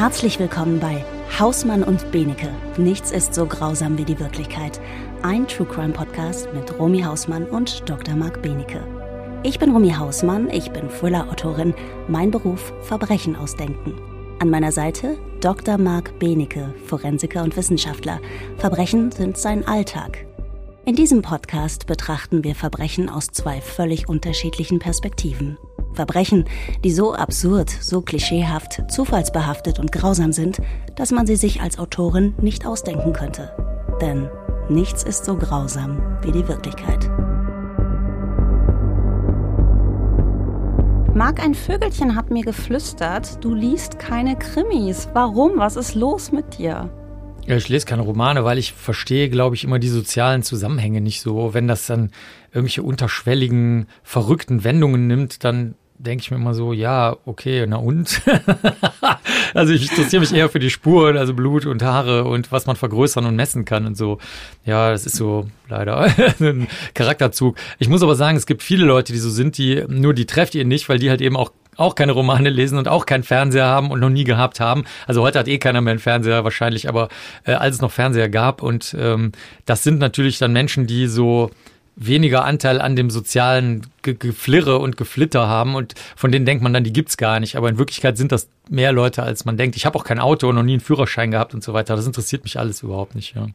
Herzlich willkommen bei Hausmann und Benecke. Nichts ist so grausam wie die Wirklichkeit. Ein True Crime Podcast mit Romy Hausmann und Dr. Marc Benecke. Ich bin Romy Hausmann, ich bin Thriller-Autorin. Mein Beruf Verbrechen ausdenken. An meiner Seite Dr. Marc Benecke, Forensiker und Wissenschaftler. Verbrechen sind sein Alltag. In diesem Podcast betrachten wir Verbrechen aus zwei völlig unterschiedlichen Perspektiven. Verbrechen, die so absurd, so klischeehaft, zufallsbehaftet und grausam sind, dass man sie sich als Autorin nicht ausdenken könnte. Denn nichts ist so grausam wie die Wirklichkeit. Marc, ein Vögelchen hat mir geflüstert, du liest keine Krimis. Warum? Was ist los mit dir? Ja, ich lese keine Romane, weil ich verstehe, glaube ich, immer die sozialen Zusammenhänge nicht so. Wenn das dann irgendwelche unterschwelligen, verrückten Wendungen nimmt, dann denke ich mir immer so, ja, okay, na und? also ich interessiere mich eher für die Spuren, also Blut und Haare und was man vergrößern und messen kann und so. Ja, das ist so leider ein Charakterzug. Ich muss aber sagen, es gibt viele Leute, die so sind, die nur die trefft ihr nicht, weil die halt eben auch auch keine Romane lesen und auch keinen Fernseher haben und noch nie gehabt haben. Also heute hat eh keiner mehr einen Fernseher wahrscheinlich, aber äh, als es noch Fernseher gab und ähm, das sind natürlich dann Menschen, die so weniger Anteil an dem sozialen Ge Geflirre und Geflitter haben und von denen denkt man dann, die gibt's gar nicht. Aber in Wirklichkeit sind das mehr Leute, als man denkt. Ich habe auch kein Auto und noch nie einen Führerschein gehabt und so weiter. Das interessiert mich alles überhaupt nicht. Ja.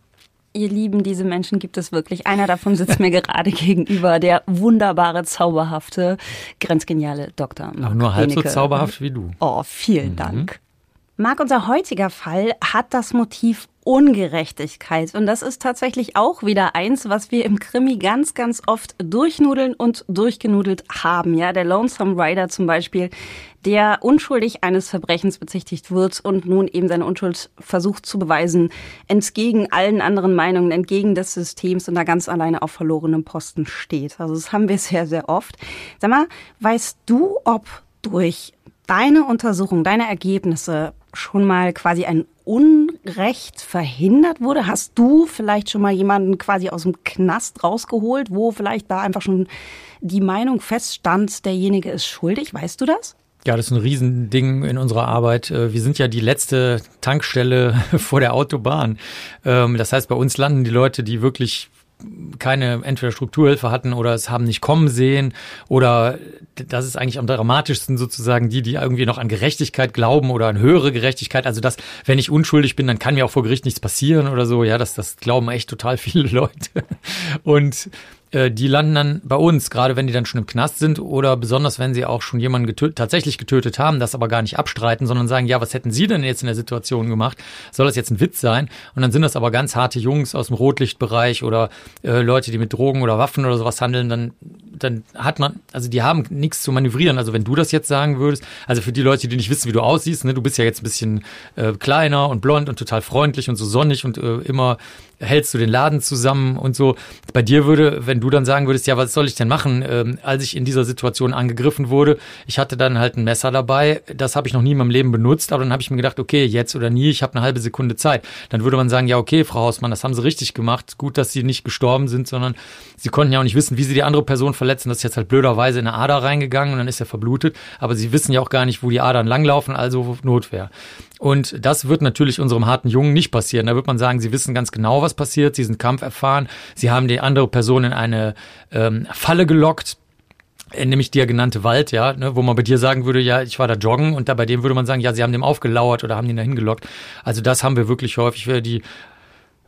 Ihr Lieben, diese Menschen gibt es wirklich. Einer davon sitzt mir gerade gegenüber, der wunderbare, zauberhafte, grenzgeniale Dr. Auch nur halb Benecke. so zauberhaft wie du. Oh, vielen mhm. Dank. Marc, unser heutiger Fall hat das Motiv Ungerechtigkeit. Und das ist tatsächlich auch wieder eins, was wir im Krimi ganz, ganz oft durchnudeln und durchgenudelt haben. Ja, der Lonesome Rider zum Beispiel, der unschuldig eines Verbrechens bezichtigt wird und nun eben seine Unschuld versucht zu beweisen, entgegen allen anderen Meinungen, entgegen des Systems und da ganz alleine auf verlorenem Posten steht. Also das haben wir sehr, sehr oft. Sag mal, weißt du, ob durch deine Untersuchung, deine Ergebnisse schon mal quasi ein Unrecht verhindert wurde? Hast du vielleicht schon mal jemanden quasi aus dem Knast rausgeholt, wo vielleicht da einfach schon die Meinung feststand, derjenige ist schuldig? Weißt du das? Ja, das ist ein Riesending in unserer Arbeit. Äh, wir sind ja die letzte Tankstelle vor der Autobahn. Ähm, das heißt, bei uns landen die Leute, die wirklich keine entweder Strukturhilfe hatten oder es haben nicht kommen sehen oder das ist eigentlich am dramatischsten sozusagen die, die irgendwie noch an Gerechtigkeit glauben oder an höhere Gerechtigkeit. Also dass, wenn ich unschuldig bin, dann kann mir auch vor Gericht nichts passieren oder so. Ja, das, das glauben echt total viele Leute. Und äh, die landen dann bei uns, gerade wenn die dann schon im Knast sind oder besonders wenn sie auch schon jemanden getötet, tatsächlich getötet haben, das aber gar nicht abstreiten, sondern sagen, ja, was hätten Sie denn jetzt in der Situation gemacht? Soll das jetzt ein Witz sein? Und dann sind das aber ganz harte Jungs aus dem Rotlichtbereich oder äh, Leute, die mit Drogen oder Waffen oder sowas handeln, dann, dann hat man, also die haben nichts zu manövrieren. Also wenn du das jetzt sagen würdest, also für die Leute, die nicht wissen, wie du aussiehst, ne, du bist ja jetzt ein bisschen äh, kleiner und blond und total freundlich und so sonnig und äh, immer hältst du den Laden zusammen und so. Bei dir würde, wenn du dann sagen würdest, ja, was soll ich denn machen, ähm, als ich in dieser Situation angegriffen wurde, ich hatte dann halt ein Messer dabei, das habe ich noch nie in meinem Leben benutzt, aber dann habe ich mir gedacht, okay, jetzt oder nie, ich habe eine halbe Sekunde Zeit. Dann würde man sagen, ja, okay, Frau Hausmann, das haben Sie richtig gemacht. Gut, dass Sie nicht gestorben sind, sondern Sie konnten ja auch nicht wissen, wie Sie die andere Person verletzen. Das ist jetzt halt blöderweise in eine Ader reingegangen und dann ist er verblutet. Aber Sie wissen ja auch gar nicht, wo die Adern langlaufen, also Notwehr. Und das wird natürlich unserem harten Jungen nicht passieren. Da wird man sagen, sie wissen ganz genau, was passiert, sie sind kampferfahren, sie haben die andere Person in eine ähm, Falle gelockt, äh, nämlich der genannte Wald, ja, ne, wo man bei dir sagen würde, ja, ich war da joggen und da bei dem würde man sagen, ja, sie haben dem aufgelauert oder haben den da hingelockt. Also das haben wir wirklich häufig. Die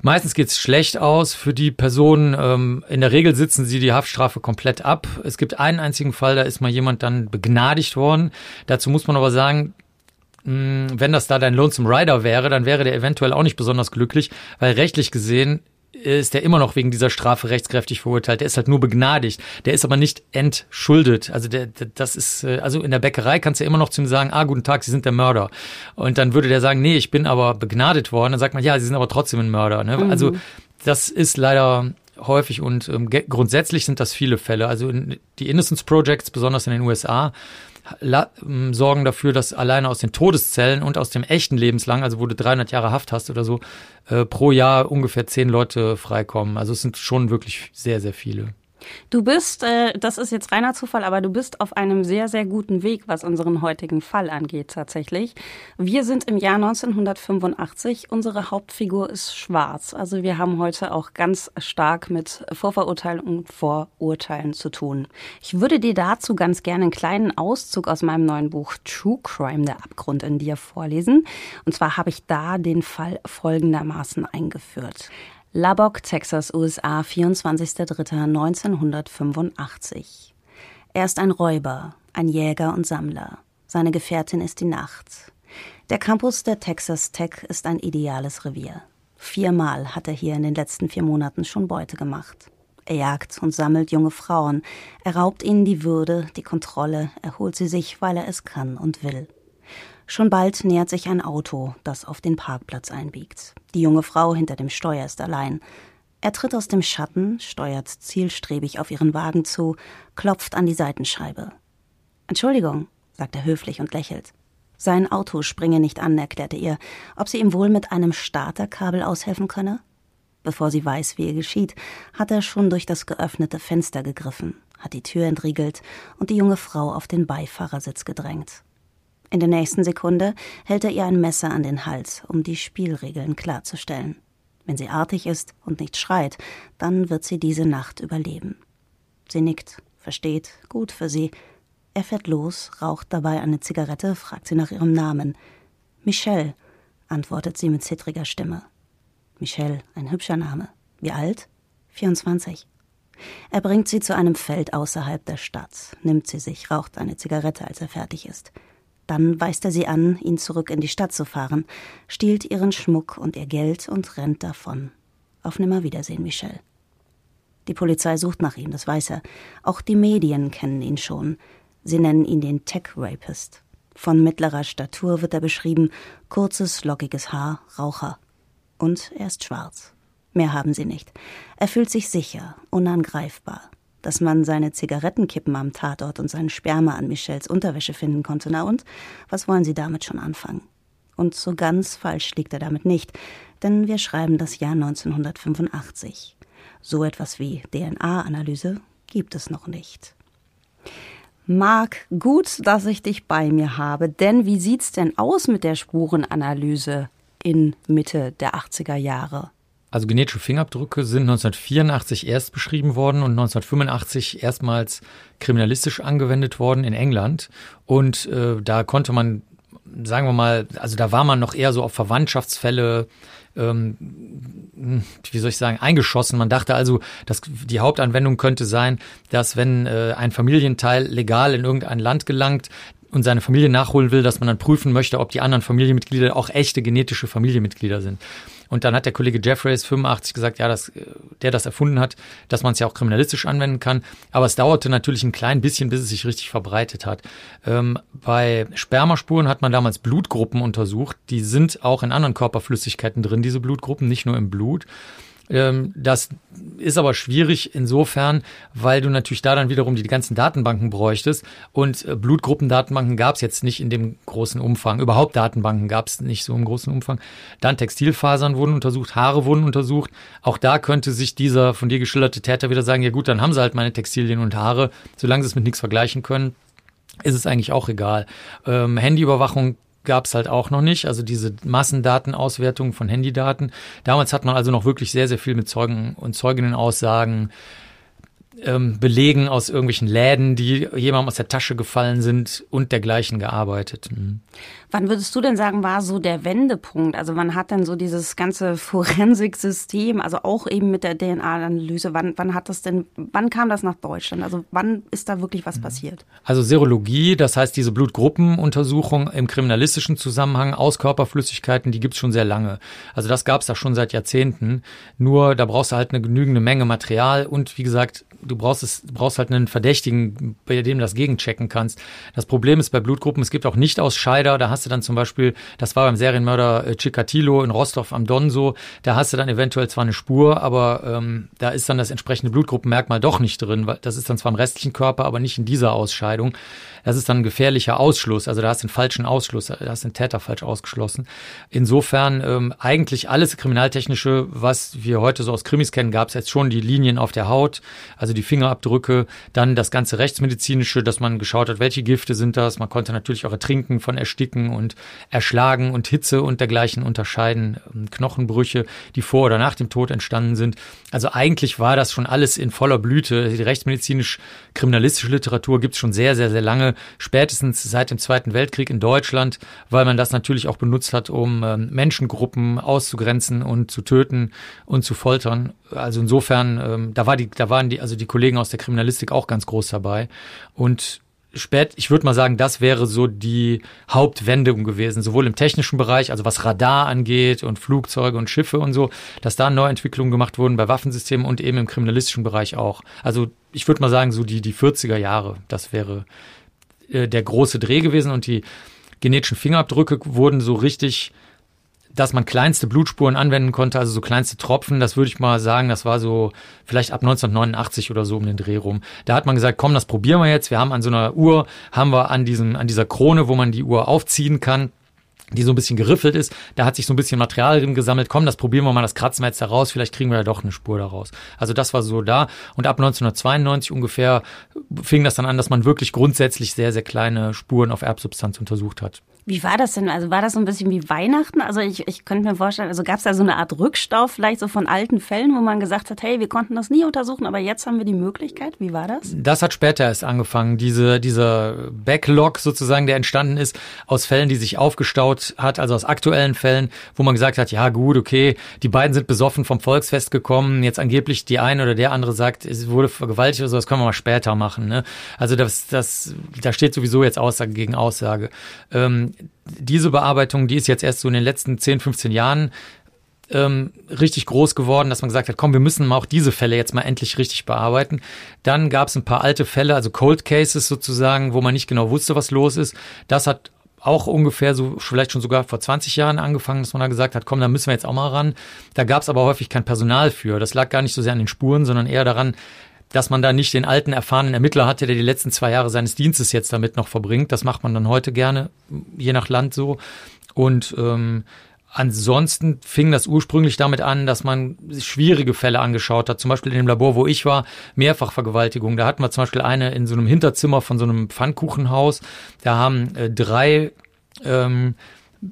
Meistens geht's schlecht aus für die Personen. Ähm, in der Regel sitzen sie die Haftstrafe komplett ab. Es gibt einen einzigen Fall, da ist mal jemand dann begnadigt worden. Dazu muss man aber sagen, wenn das da dein Lonesome Rider wäre, dann wäre der eventuell auch nicht besonders glücklich, weil rechtlich gesehen ist der immer noch wegen dieser Strafe rechtskräftig verurteilt. Der ist halt nur begnadigt. Der ist aber nicht entschuldet. Also der, der, das ist, äh, also in der Bäckerei kannst du immer noch zu ihm sagen, ah, guten Tag, Sie sind der Mörder. Und dann würde der sagen, nee, ich bin aber begnadet worden. Dann sagt man, ja, Sie sind aber trotzdem ein Mörder. Ne? Mhm. Also das ist leider häufig und ähm, grundsätzlich sind das viele Fälle. Also in, die Innocence Projects, besonders in den USA, sorgen dafür, dass alleine aus den Todeszellen und aus dem echten Lebenslang, also wo du 300 Jahre Haft hast oder so, äh, pro Jahr ungefähr zehn Leute freikommen. Also es sind schon wirklich sehr, sehr viele. Du bist, äh, das ist jetzt reiner Zufall, aber du bist auf einem sehr, sehr guten Weg, was unseren heutigen Fall angeht tatsächlich. Wir sind im Jahr 1985. Unsere Hauptfigur ist schwarz. Also wir haben heute auch ganz stark mit Vorverurteilen und Vorurteilen zu tun. Ich würde dir dazu ganz gerne einen kleinen Auszug aus meinem neuen Buch True Crime, der Abgrund in dir vorlesen. Und zwar habe ich da den Fall folgendermaßen eingeführt. Lubbock, Texas, USA, 24.03.1985. Er ist ein Räuber, ein Jäger und Sammler. Seine Gefährtin ist die Nacht. Der Campus der Texas Tech ist ein ideales Revier. Viermal hat er hier in den letzten vier Monaten schon Beute gemacht. Er jagt und sammelt junge Frauen. Er raubt ihnen die Würde, die Kontrolle, er holt sie sich, weil er es kann und will. Schon bald nähert sich ein Auto, das auf den Parkplatz einbiegt. Die junge Frau hinter dem Steuer ist allein. Er tritt aus dem Schatten, steuert zielstrebig auf ihren Wagen zu, klopft an die Seitenscheibe. Entschuldigung, sagt er höflich und lächelt. Sein Auto springe nicht an, erklärte ihr, ob sie ihm wohl mit einem Starterkabel aushelfen könne. Bevor sie weiß, wie ihr geschieht, hat er schon durch das geöffnete Fenster gegriffen, hat die Tür entriegelt und die junge Frau auf den Beifahrersitz gedrängt. In der nächsten Sekunde hält er ihr ein Messer an den Hals, um die Spielregeln klarzustellen. Wenn sie artig ist und nicht schreit, dann wird sie diese Nacht überleben. Sie nickt, versteht, gut für sie. Er fährt los, raucht dabei eine Zigarette, fragt sie nach ihrem Namen. Michelle, antwortet sie mit zittriger Stimme. Michelle, ein hübscher Name. Wie alt? 24. Er bringt sie zu einem Feld außerhalb der Stadt, nimmt sie sich, raucht eine Zigarette, als er fertig ist. Dann weist er sie an, ihn zurück in die Stadt zu fahren, stiehlt ihren Schmuck und ihr Geld und rennt davon. Auf Nimmerwiedersehen, Michelle. Die Polizei sucht nach ihm, das weiß er. Auch die Medien kennen ihn schon. Sie nennen ihn den Tech-Rapist. Von mittlerer Statur wird er beschrieben, kurzes, lockiges Haar, Raucher. Und er ist schwarz. Mehr haben sie nicht. Er fühlt sich sicher, unangreifbar dass man seine Zigarettenkippen am Tatort und seinen Sperma an Michels Unterwäsche finden konnte. Na und? Was wollen Sie damit schon anfangen? Und so ganz falsch liegt er damit nicht, denn wir schreiben das Jahr 1985. So etwas wie DNA-Analyse gibt es noch nicht. Marc, gut, dass ich dich bei mir habe, denn wie sieht's denn aus mit der Spurenanalyse in Mitte der 80er Jahre? Also genetische Fingerabdrücke sind 1984 erst beschrieben worden und 1985 erstmals kriminalistisch angewendet worden in England. Und äh, da konnte man, sagen wir mal, also da war man noch eher so auf Verwandtschaftsfälle, ähm, wie soll ich sagen, eingeschossen. Man dachte also, dass die Hauptanwendung könnte sein, dass wenn äh, ein Familienteil legal in irgendein Land gelangt, und seine Familie nachholen will, dass man dann prüfen möchte, ob die anderen Familienmitglieder auch echte genetische Familienmitglieder sind. Und dann hat der Kollege Jeffreys 85 gesagt, ja, dass, der das erfunden hat, dass man es ja auch kriminalistisch anwenden kann. Aber es dauerte natürlich ein klein bisschen, bis es sich richtig verbreitet hat. Ähm, bei Spermaspuren hat man damals Blutgruppen untersucht. Die sind auch in anderen Körperflüssigkeiten drin, diese Blutgruppen, nicht nur im Blut. Ähm, das ist aber schwierig insofern, weil du natürlich da dann wiederum die ganzen Datenbanken bräuchtest. Und äh, Blutgruppendatenbanken gab es jetzt nicht in dem großen Umfang. Überhaupt Datenbanken gab es nicht so im großen Umfang. Dann Textilfasern wurden untersucht, Haare wurden untersucht. Auch da könnte sich dieser von dir geschilderte Täter wieder sagen, ja gut, dann haben sie halt meine Textilien und Haare, solange sie es mit nichts vergleichen können ist es eigentlich auch egal. Ähm, Handyüberwachung gab es halt auch noch nicht, also diese Massendatenauswertung von Handydaten. Damals hat man also noch wirklich sehr, sehr viel mit Zeugen und Zeuginnenaussagen ähm, Belegen aus irgendwelchen Läden, die jemandem aus der Tasche gefallen sind und dergleichen gearbeitet. Mhm. Wann würdest du denn sagen, war so der Wendepunkt? Also wann hat denn so dieses ganze Forensiksystem, also auch eben mit der DNA-Analyse, wann, wann hat das denn, wann kam das nach Deutschland? Also wann ist da wirklich was mhm. passiert? Also Serologie, das heißt diese Blutgruppenuntersuchung im kriminalistischen Zusammenhang aus Körperflüssigkeiten, die gibt's schon sehr lange. Also das gab's da schon seit Jahrzehnten. Nur da brauchst du halt eine genügende Menge Material und wie gesagt, du brauchst es, du brauchst halt einen Verdächtigen, bei dem du das gegenchecken kannst. Das Problem ist bei Blutgruppen, es gibt auch Nicht-Ausscheider, da hast du dann zum Beispiel, das war beim Serienmörder äh, Chikatilo in Rostov am Don so, da hast du dann eventuell zwar eine Spur, aber ähm, da ist dann das entsprechende Blutgruppenmerkmal doch nicht drin, weil das ist dann zwar im restlichen Körper, aber nicht in dieser Ausscheidung. Das ist dann ein gefährlicher Ausschluss, also da hast du einen falschen Ausschluss, da hast du den Täter falsch ausgeschlossen. Insofern ähm, eigentlich alles kriminaltechnische, was wir heute so aus Krimis kennen, gab es jetzt schon die Linien auf der Haut, also die Fingerabdrücke, dann das ganze rechtsmedizinische, dass man geschaut hat, welche Gifte sind das. Man konnte natürlich auch Ertrinken von Ersticken und Erschlagen und Hitze und dergleichen unterscheiden, ähm, Knochenbrüche, die vor oder nach dem Tod entstanden sind. Also eigentlich war das schon alles in voller Blüte. Die rechtsmedizinisch-kriminalistische Literatur gibt es schon sehr, sehr, sehr lange, spätestens seit dem Zweiten Weltkrieg in Deutschland, weil man das natürlich auch benutzt hat, um ähm, Menschengruppen auszugrenzen und zu töten und zu foltern. Also insofern, ähm, da war die, da waren die, also die Kollegen aus der Kriminalistik auch ganz groß dabei. Und spät, ich würde mal sagen, das wäre so die Hauptwendung gewesen, sowohl im technischen Bereich, also was Radar angeht und Flugzeuge und Schiffe und so, dass da Neuentwicklungen gemacht wurden bei Waffensystemen und eben im kriminalistischen Bereich auch. Also ich würde mal sagen, so die, die 40er Jahre, das wäre äh, der große Dreh gewesen und die genetischen Fingerabdrücke wurden so richtig dass man kleinste Blutspuren anwenden konnte, also so kleinste Tropfen, das würde ich mal sagen, das war so vielleicht ab 1989 oder so um den Dreh rum. Da hat man gesagt, komm, das probieren wir jetzt. Wir haben an so einer Uhr, haben wir an diesem, an dieser Krone, wo man die Uhr aufziehen kann, die so ein bisschen geriffelt ist. Da hat sich so ein bisschen Material drin gesammelt. Komm, das probieren wir mal, das kratzen wir jetzt da raus. Vielleicht kriegen wir ja doch eine Spur daraus. Also das war so da. Und ab 1992 ungefähr fing das dann an, dass man wirklich grundsätzlich sehr, sehr kleine Spuren auf Erbsubstanz untersucht hat. Wie war das denn? Also war das so ein bisschen wie Weihnachten? Also ich, ich könnte mir vorstellen, also gab es da so eine Art Rückstau vielleicht so von alten Fällen, wo man gesagt hat, hey, wir konnten das nie untersuchen, aber jetzt haben wir die Möglichkeit. Wie war das? Das hat später erst angefangen. Diese, dieser Backlog sozusagen, der entstanden ist aus Fällen, die sich aufgestaut hat, also aus aktuellen Fällen, wo man gesagt hat, ja gut, okay, die beiden sind besoffen vom Volksfest gekommen, jetzt angeblich die eine oder der andere sagt, es wurde vergewaltigt oder so, das können wir mal später machen. Ne? Also das, das, da steht sowieso jetzt Aussage gegen Aussage. Ähm, diese Bearbeitung, die ist jetzt erst so in den letzten 10, 15 Jahren ähm, richtig groß geworden, dass man gesagt hat, komm, wir müssen mal auch diese Fälle jetzt mal endlich richtig bearbeiten. Dann gab es ein paar alte Fälle, also Cold Cases sozusagen, wo man nicht genau wusste, was los ist. Das hat auch ungefähr so, vielleicht schon sogar vor 20 Jahren angefangen, dass man da gesagt hat, komm, da müssen wir jetzt auch mal ran. Da gab es aber häufig kein Personal für. Das lag gar nicht so sehr an den Spuren, sondern eher daran, dass man da nicht den alten, erfahrenen Ermittler hatte, der die letzten zwei Jahre seines Dienstes jetzt damit noch verbringt. Das macht man dann heute gerne, je nach Land so. Und ähm, ansonsten fing das ursprünglich damit an, dass man schwierige Fälle angeschaut hat. Zum Beispiel in dem Labor, wo ich war, Mehrfachvergewaltigung. Da hatten wir zum Beispiel eine in so einem Hinterzimmer von so einem Pfannkuchenhaus. Da haben äh, drei ähm,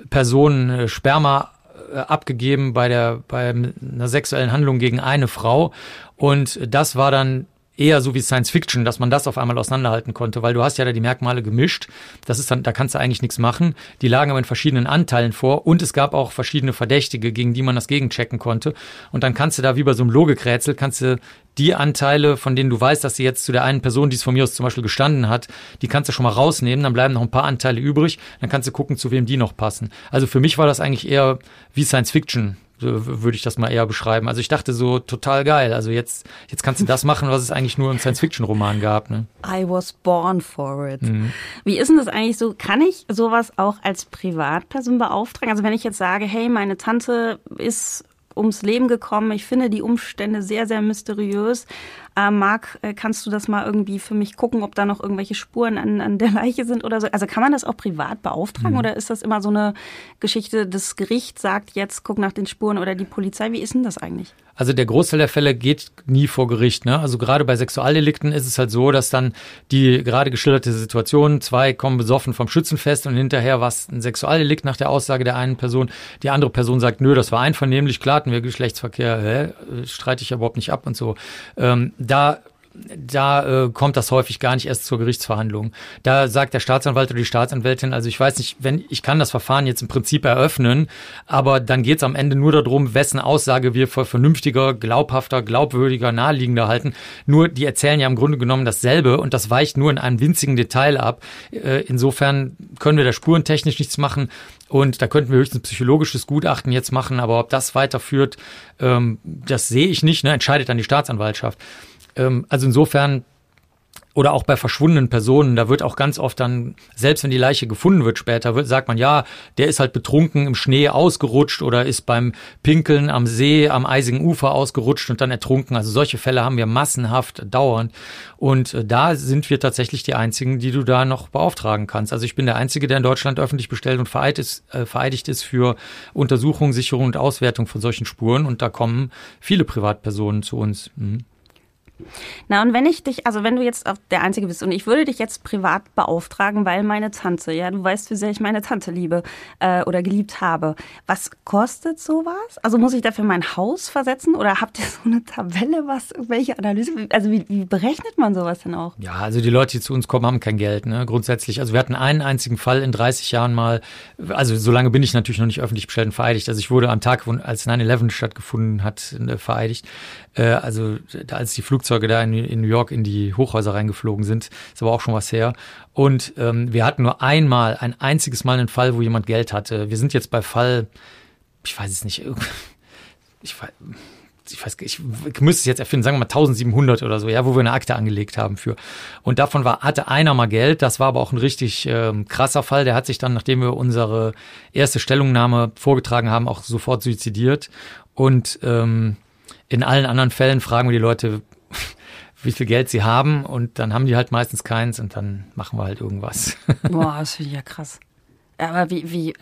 Personen äh, Sperma äh, abgegeben bei der bei einer sexuellen Handlung gegen eine Frau und das war dann eher so wie Science Fiction, dass man das auf einmal auseinanderhalten konnte, weil du hast ja da die Merkmale gemischt. Das ist dann, da kannst du eigentlich nichts machen. Die lagen aber in verschiedenen Anteilen vor und es gab auch verschiedene Verdächtige, gegen die man das gegenchecken konnte. Und dann kannst du da wie bei so einem Logikrätsel, kannst du die Anteile, von denen du weißt, dass sie jetzt zu der einen Person, die es von mir aus zum Beispiel gestanden hat, die kannst du schon mal rausnehmen, dann bleiben noch ein paar Anteile übrig, dann kannst du gucken, zu wem die noch passen. Also für mich war das eigentlich eher wie Science Fiction würde ich das mal eher beschreiben. Also ich dachte so total geil. Also jetzt, jetzt kannst du das machen, was es eigentlich nur im Science-Fiction-Roman gab. Ne? I was born for it. Mhm. Wie ist denn das eigentlich so? Kann ich sowas auch als Privatperson beauftragen? Also wenn ich jetzt sage, hey, meine Tante ist ums Leben gekommen. Ich finde die Umstände sehr, sehr mysteriös. Äh, Marc, äh, kannst du das mal irgendwie für mich gucken, ob da noch irgendwelche Spuren an, an der Leiche sind oder so? Also kann man das auch privat beauftragen mhm. oder ist das immer so eine Geschichte, das Gericht sagt jetzt, guck nach den Spuren oder die Polizei? Wie ist denn das eigentlich? Also der Großteil der Fälle geht nie vor Gericht. Ne? Also gerade bei Sexualdelikten ist es halt so, dass dann die gerade geschilderte Situation, zwei kommen besoffen vom Schützenfest und hinterher war es ein Sexualdelikt nach der Aussage der einen Person. Die andere Person sagt, nö, das war einvernehmlich, klar hatten wir Geschlechtsverkehr, hä? streite ich überhaupt nicht ab und so. Ähm, da da äh, kommt das häufig gar nicht erst zur Gerichtsverhandlung. Da sagt der Staatsanwalt oder die Staatsanwältin, also ich weiß nicht, wenn ich kann das Verfahren jetzt im Prinzip eröffnen, aber dann geht es am Ende nur darum, wessen Aussage wir für vernünftiger, glaubhafter, glaubwürdiger, naheliegender halten. Nur die erzählen ja im Grunde genommen dasselbe und das weicht nur in einem winzigen Detail ab. Äh, insofern können wir da spurentechnisch nichts machen. Und da könnten wir höchstens psychologisches Gutachten jetzt machen, aber ob das weiterführt, ähm, das sehe ich nicht, ne? entscheidet dann die Staatsanwaltschaft. Ähm, also insofern oder auch bei verschwundenen Personen, da wird auch ganz oft dann, selbst wenn die Leiche gefunden wird später, wird, sagt man, ja, der ist halt betrunken im Schnee ausgerutscht oder ist beim Pinkeln am See, am eisigen Ufer ausgerutscht und dann ertrunken. Also solche Fälle haben wir massenhaft dauernd. Und äh, da sind wir tatsächlich die Einzigen, die du da noch beauftragen kannst. Also ich bin der Einzige, der in Deutschland öffentlich bestellt und vereidigt ist, äh, vereidigt ist für Untersuchung, Sicherung und Auswertung von solchen Spuren. Und da kommen viele Privatpersonen zu uns. Mhm. Na, und wenn ich dich, also wenn du jetzt der Einzige bist und ich würde dich jetzt privat beauftragen, weil meine Tante, ja, du weißt, wie sehr ich meine Tante liebe äh, oder geliebt habe. Was kostet sowas? Also muss ich dafür mein Haus versetzen oder habt ihr so eine Tabelle, was, welche Analyse, also wie, wie berechnet man sowas denn auch? Ja, also die Leute, die zu uns kommen, haben kein Geld, ne, grundsätzlich. Also wir hatten einen einzigen Fall in 30 Jahren mal, also so lange bin ich natürlich noch nicht öffentlich bestellt und vereidigt. Also ich wurde am Tag, als 9-11 stattgefunden hat, äh, vereidigt. Äh, also als die Flugzeuge da in, in, New York in die Hochhäuser reingeflogen sind, ist aber auch schon was her. Und ähm, wir hatten nur einmal, ein einziges Mal einen Fall, wo jemand Geld hatte. Wir sind jetzt bei Fall, ich weiß es nicht, ich weiß, ich weiß, ich, müsste es jetzt erfinden, sagen wir mal 1700 oder so, ja, wo wir eine Akte angelegt haben für. Und davon war, hatte einer mal Geld, das war aber auch ein richtig ähm, krasser Fall. Der hat sich dann, nachdem wir unsere erste Stellungnahme vorgetragen haben, auch sofort suizidiert. Und ähm, in allen anderen Fällen fragen wir die Leute, wie viel Geld sie haben und dann haben die halt meistens keins und dann machen wir halt irgendwas. Boah, das finde ich ja krass. Aber wie, wie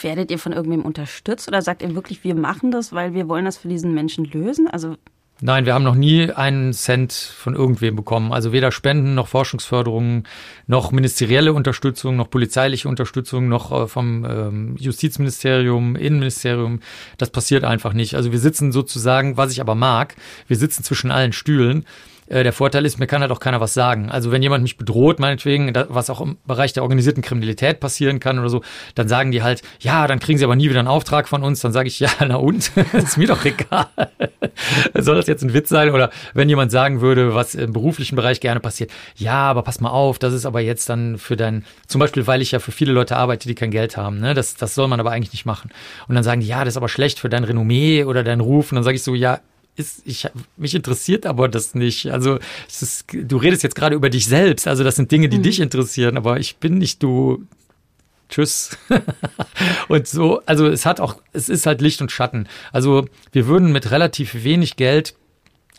werdet ihr von irgendwem unterstützt oder sagt ihr wirklich, wir machen das, weil wir wollen das für diesen Menschen lösen? Also Nein, wir haben noch nie einen Cent von irgendwem bekommen. Also weder Spenden noch Forschungsförderungen, noch ministerielle Unterstützung, noch polizeiliche Unterstützung, noch äh, vom ähm, Justizministerium, Innenministerium. Das passiert einfach nicht. Also wir sitzen sozusagen, was ich aber mag, wir sitzen zwischen allen Stühlen äh, der Vorteil ist, mir kann halt auch keiner was sagen. Also wenn jemand mich bedroht, meinetwegen, was auch im Bereich der organisierten Kriminalität passieren kann oder so, dann sagen die halt, ja, dann kriegen sie aber nie wieder einen Auftrag von uns. Dann sage ich, ja, na und? ist mir doch egal. Soll das jetzt ein Witz sein? Oder wenn jemand sagen würde, was im beruflichen Bereich gerne passiert, ja, aber pass mal auf, das ist aber jetzt dann für dein, zum Beispiel, weil ich ja für viele Leute arbeite, die kein Geld haben, ne? das, das soll man aber eigentlich nicht machen. Und dann sagen die, ja, das ist aber schlecht für dein Renommee oder deinen Ruf. Und dann sage ich so, ja, ist, ich, mich interessiert aber das nicht. Also ist, du redest jetzt gerade über dich selbst. Also das sind Dinge, die mhm. dich interessieren, aber ich bin nicht du. Tschüss. und so, also es hat auch, es ist halt Licht und Schatten. Also wir würden mit relativ wenig Geld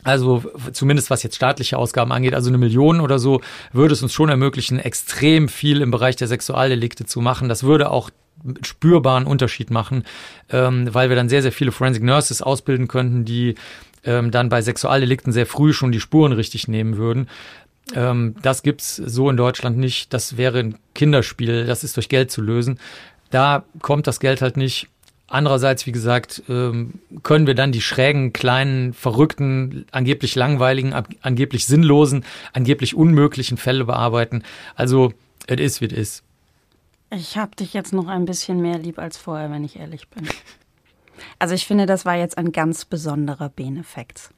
also zumindest was jetzt staatliche Ausgaben angeht, also eine Million oder so, würde es uns schon ermöglichen, extrem viel im Bereich der Sexualdelikte zu machen. Das würde auch spürbaren Unterschied machen, ähm, weil wir dann sehr, sehr viele Forensic Nurses ausbilden könnten, die ähm, dann bei Sexualdelikten sehr früh schon die Spuren richtig nehmen würden. Ähm, das gibt's so in Deutschland nicht. Das wäre ein Kinderspiel. Das ist durch Geld zu lösen. Da kommt das Geld halt nicht. Andererseits, wie gesagt, ähm, können wir dann die schrägen, kleinen, verrückten, angeblich langweiligen, angeblich sinnlosen, angeblich unmöglichen Fälle bearbeiten. Also, es ist, wie es ist. Ich habe dich jetzt noch ein bisschen mehr lieb als vorher, wenn ich ehrlich bin. Also ich finde, das war jetzt ein ganz besonderer Beneffekt.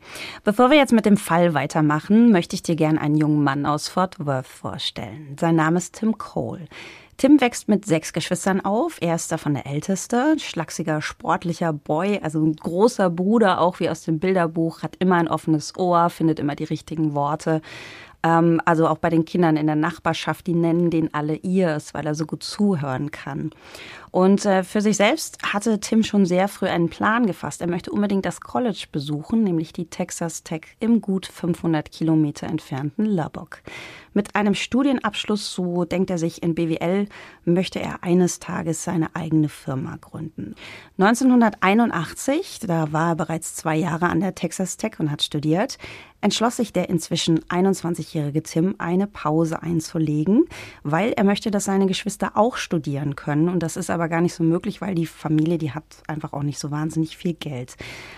Bevor wir jetzt mit dem Fall weitermachen, möchte ich dir gern einen jungen Mann aus Fort Worth vorstellen. Sein Name ist Tim Cole. Tim wächst mit sechs Geschwistern auf. Er ist davon der älteste, schlachsiger, sportlicher Boy, also ein großer Bruder, auch wie aus dem Bilderbuch, hat immer ein offenes Ohr, findet immer die richtigen Worte. Ähm, also auch bei den Kindern in der Nachbarschaft, die nennen den alle ihrs, weil er so gut zuhören kann. Und äh, für sich selbst hatte Tim schon sehr früh einen Plan gefasst. Er möchte unbedingt das College besuchen, nämlich die Texas Tech im gut 500 Kilometer entfernten Lubbock. Mit einem Studienabschluss, so denkt er sich in BWL, möchte er eines Tages seine eigene Firma gründen. 1981, da war er bereits zwei Jahre an der Texas Tech und hat studiert, entschloss sich der inzwischen 21-jährige Tim, eine Pause einzulegen, weil er möchte, dass seine Geschwister auch studieren können. Und das ist aber gar nicht so möglich, weil die Familie, die hat einfach auch nicht so wahnsinnig viel Geld.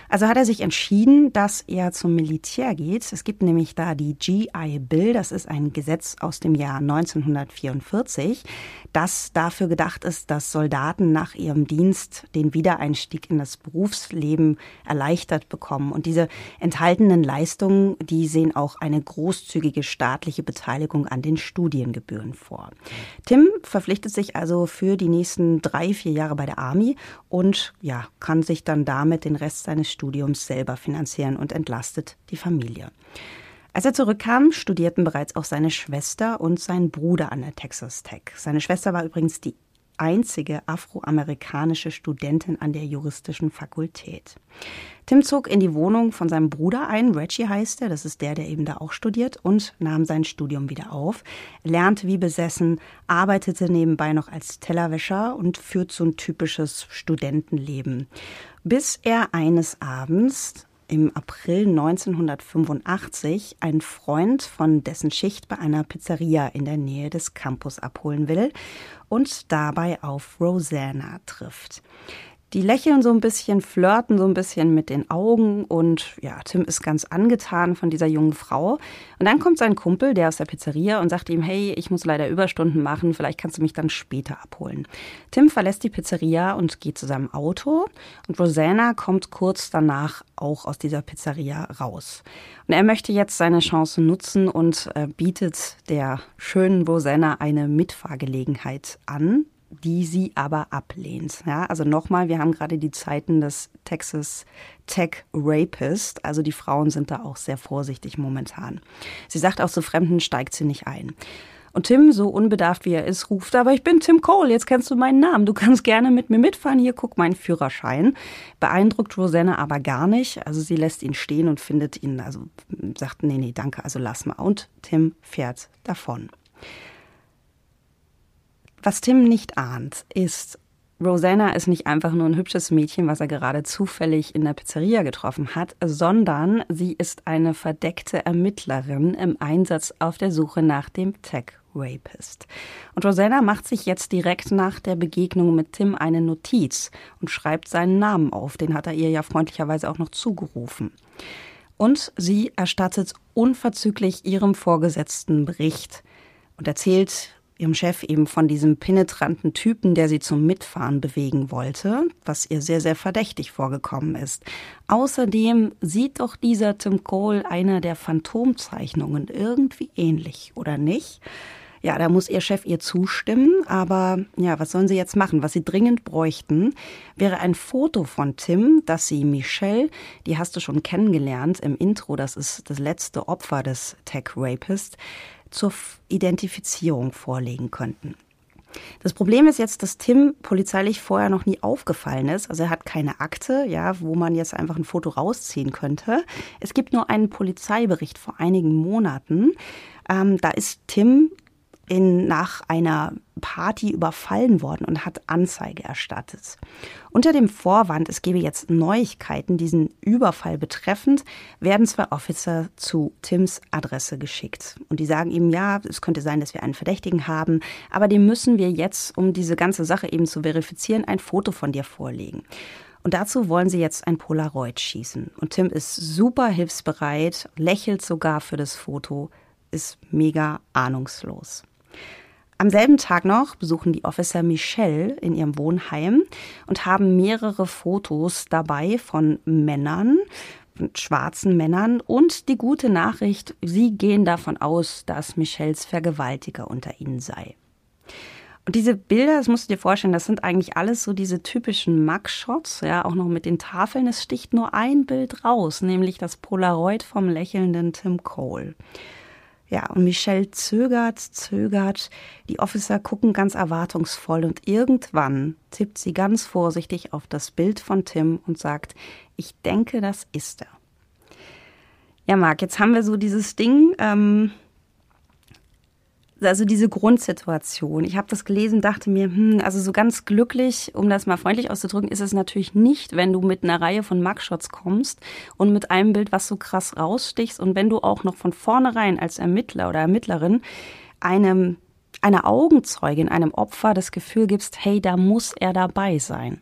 Also hat er sich entschieden, dass er zum Militär geht. Es gibt nämlich da die GI Bill, das ist ein Gesetz aus dem Jahr 1944, das dafür gedacht ist, dass Soldaten nach ihrem Dienst den Wiedereinstieg in das Berufsleben erleichtert bekommen. Und diese enthaltenen Leistungen, die sehen auch eine großzügige staatliche Beteiligung an den Studiengebühren vor. Tim verpflichtet sich also für die nächsten drei, vier Jahre bei der Army und ja, kann sich dann damit den Rest seines Studiums selber finanzieren und entlastet die Familie. Als er zurückkam, studierten bereits auch seine Schwester und sein Bruder an der Texas Tech. Seine Schwester war übrigens die einzige afroamerikanische Studentin an der juristischen Fakultät. Tim zog in die Wohnung von seinem Bruder ein, Reggie heißt er, das ist der, der eben da auch studiert, und nahm sein Studium wieder auf, lernte wie besessen, arbeitete nebenbei noch als Tellerwäscher und führt so ein typisches Studentenleben bis er eines Abends im April 1985 einen Freund von dessen Schicht bei einer Pizzeria in der Nähe des Campus abholen will und dabei auf Rosanna trifft. Die lächeln so ein bisschen, flirten so ein bisschen mit den Augen und ja, Tim ist ganz angetan von dieser jungen Frau. Und dann kommt sein Kumpel, der aus der Pizzeria, und sagt ihm, hey, ich muss leider Überstunden machen, vielleicht kannst du mich dann später abholen. Tim verlässt die Pizzeria und geht zu seinem Auto und Rosanna kommt kurz danach auch aus dieser Pizzeria raus. Und er möchte jetzt seine Chance nutzen und äh, bietet der schönen Rosanna eine Mitfahrgelegenheit an die sie aber ablehnt. Ja, also nochmal, wir haben gerade die Zeiten des Texas Tech Rapist, also die Frauen sind da auch sehr vorsichtig momentan. Sie sagt auch zu Fremden steigt sie nicht ein. Und Tim, so unbedarft wie er ist, ruft, aber ich bin Tim Cole, jetzt kennst du meinen Namen, du kannst gerne mit mir mitfahren, hier guck meinen Führerschein. Beeindruckt Rosanna aber gar nicht, also sie lässt ihn stehen und findet ihn, also sagt, nee, nee, danke, also lass mal. Und Tim fährt davon. Was Tim nicht ahnt, ist, Rosanna ist nicht einfach nur ein hübsches Mädchen, was er gerade zufällig in der Pizzeria getroffen hat, sondern sie ist eine verdeckte Ermittlerin im Einsatz auf der Suche nach dem Tech Rapist. Und Rosanna macht sich jetzt direkt nach der Begegnung mit Tim eine Notiz und schreibt seinen Namen auf. Den hat er ihr ja freundlicherweise auch noch zugerufen. Und sie erstattet unverzüglich ihrem Vorgesetzten Bericht und erzählt ihrem Chef eben von diesem penetranten Typen, der sie zum Mitfahren bewegen wollte, was ihr sehr, sehr verdächtig vorgekommen ist. Außerdem sieht doch dieser Tim Cole einer der Phantomzeichnungen irgendwie ähnlich, oder nicht? Ja, da muss ihr Chef ihr zustimmen, aber ja, was sollen sie jetzt machen? Was sie dringend bräuchten, wäre ein Foto von Tim, das sie Michelle, die hast du schon kennengelernt im Intro, das ist das letzte Opfer des Tech Rapist, zur Identifizierung vorlegen könnten. Das Problem ist jetzt, dass Tim polizeilich vorher noch nie aufgefallen ist. Also er hat keine Akte, ja, wo man jetzt einfach ein Foto rausziehen könnte. Es gibt nur einen Polizeibericht vor einigen Monaten. Ähm, da ist Tim in, nach einer Party überfallen worden und hat Anzeige erstattet. Unter dem Vorwand, es gebe jetzt Neuigkeiten diesen Überfall betreffend, werden zwei Officer zu Tims Adresse geschickt. Und die sagen ihm, ja, es könnte sein, dass wir einen Verdächtigen haben, aber dem müssen wir jetzt, um diese ganze Sache eben zu verifizieren, ein Foto von dir vorlegen. Und dazu wollen sie jetzt ein Polaroid schießen. Und Tim ist super hilfsbereit, lächelt sogar für das Foto, ist mega ahnungslos. Am selben Tag noch besuchen die Officer Michelle in ihrem Wohnheim und haben mehrere Fotos dabei von Männern, schwarzen Männern und die gute Nachricht, sie gehen davon aus, dass Michelles Vergewaltiger unter ihnen sei. Und diese Bilder, das musst du dir vorstellen, das sind eigentlich alles so diese typischen Mugshots, ja, auch noch mit den Tafeln. Es sticht nur ein Bild raus, nämlich das Polaroid vom lächelnden Tim Cole. Ja, und Michelle zögert, zögert. Die Officer gucken ganz erwartungsvoll und irgendwann tippt sie ganz vorsichtig auf das Bild von Tim und sagt, ich denke, das ist er. Ja, Marc, jetzt haben wir so dieses Ding, ähm, also diese Grundsituation. Ich habe das gelesen, dachte mir, hm, also so ganz glücklich, um das mal freundlich auszudrücken, ist es natürlich nicht, wenn du mit einer Reihe von Mugshots kommst und mit einem Bild, was so krass rausstichst und wenn du auch noch von vornherein als Ermittler oder Ermittlerin einem einer Augenzeugin, einem Opfer das Gefühl gibst, hey, da muss er dabei sein.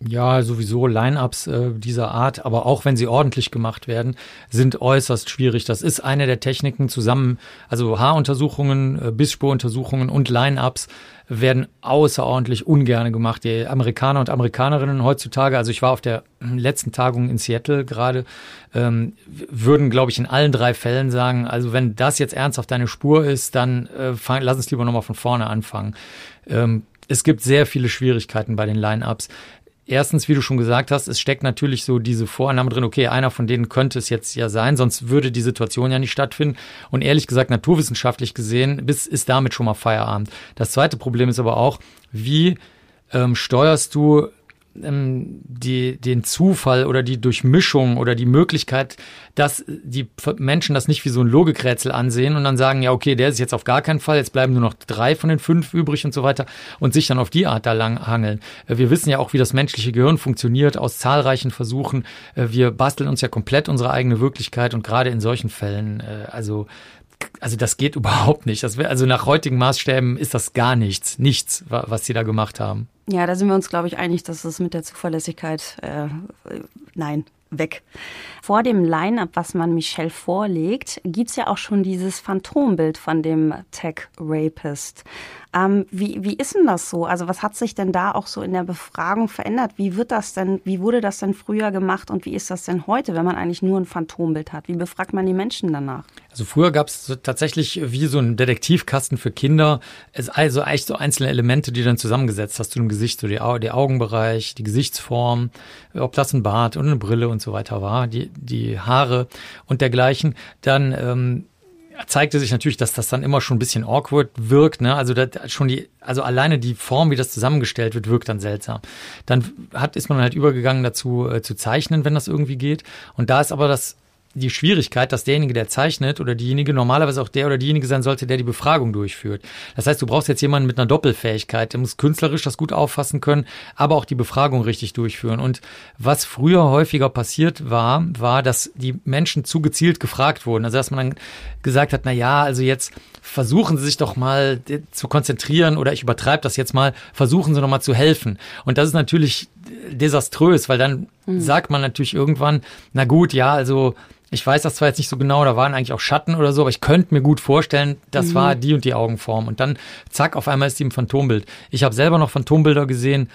Ja, sowieso Line-ups äh, dieser Art, aber auch wenn sie ordentlich gemacht werden, sind äußerst schwierig. Das ist eine der Techniken zusammen, also Haaruntersuchungen, äh, Bissspuruntersuchungen und Line-ups werden außerordentlich ungerne gemacht. Die Amerikaner und Amerikanerinnen heutzutage, also ich war auf der letzten Tagung in Seattle gerade, ähm, würden, glaube ich, in allen drei Fällen sagen, also wenn das jetzt ernsthaft deine Spur ist, dann äh, fang, lass uns lieber nochmal von vorne anfangen. Ähm, es gibt sehr viele Schwierigkeiten bei den Line-ups. Erstens, wie du schon gesagt hast, es steckt natürlich so diese Vorannahme drin, okay, einer von denen könnte es jetzt ja sein, sonst würde die Situation ja nicht stattfinden. Und ehrlich gesagt, naturwissenschaftlich gesehen, bis ist damit schon mal Feierabend. Das zweite Problem ist aber auch, wie ähm, steuerst du ähm, die, den Zufall oder die Durchmischung oder die Möglichkeit, dass die Menschen das nicht wie so ein Logikrätsel ansehen und dann sagen, ja, okay, der ist jetzt auf gar keinen Fall, jetzt bleiben nur noch drei von den fünf übrig und so weiter und sich dann auf die Art da lang hangeln. Äh, wir wissen ja auch, wie das menschliche Gehirn funktioniert aus zahlreichen Versuchen. Äh, wir basteln uns ja komplett unsere eigene Wirklichkeit und gerade in solchen Fällen, äh, also also das geht überhaupt nicht. Das also nach heutigen Maßstäben ist das gar nichts, nichts, was sie da gemacht haben. Ja, da sind wir uns, glaube ich, einig, dass es mit der Zuverlässigkeit, äh, nein, weg. Vor dem Line-up, was man Michelle vorlegt, gibt's ja auch schon dieses Phantombild von dem Tech-Rapist. Ähm, wie, wie ist denn das so? Also was hat sich denn da auch so in der Befragung verändert? Wie wird das denn, wie wurde das denn früher gemacht und wie ist das denn heute, wenn man eigentlich nur ein Phantombild hat? Wie befragt man die Menschen danach? Also früher gab es tatsächlich wie so ein Detektivkasten für Kinder, es also eigentlich so einzelne Elemente, die dann zusammengesetzt hast zu dem Gesicht, so der Augenbereich, die Gesichtsform, ob das ein Bart und eine Brille und so weiter war, die, die Haare und dergleichen. Dann ähm, zeigte sich natürlich, dass das dann immer schon ein bisschen awkward wirkt. Ne? Also schon die, also alleine die Form, wie das zusammengestellt wird, wirkt dann seltsam. Dann hat, ist man halt übergegangen dazu äh, zu zeichnen, wenn das irgendwie geht. Und da ist aber das die Schwierigkeit, dass derjenige, der zeichnet oder diejenige normalerweise auch der oder diejenige sein sollte, der die Befragung durchführt. Das heißt, du brauchst jetzt jemanden mit einer Doppelfähigkeit, der muss künstlerisch das gut auffassen können, aber auch die Befragung richtig durchführen. Und was früher häufiger passiert war, war, dass die Menschen zu gezielt gefragt wurden. Also dass man dann gesagt hat, na ja, also jetzt versuchen Sie sich doch mal zu konzentrieren oder ich übertreibe das jetzt mal, versuchen Sie doch mal zu helfen. Und das ist natürlich desaströs, weil dann mhm. sagt man natürlich irgendwann, na gut, ja, also ich weiß das zwar jetzt nicht so genau, da waren eigentlich auch Schatten oder so, aber ich könnte mir gut vorstellen, das mhm. war die und die Augenform. Und dann, zack, auf einmal ist die im Phantombild. Ich habe selber noch Phantombilder gesehen,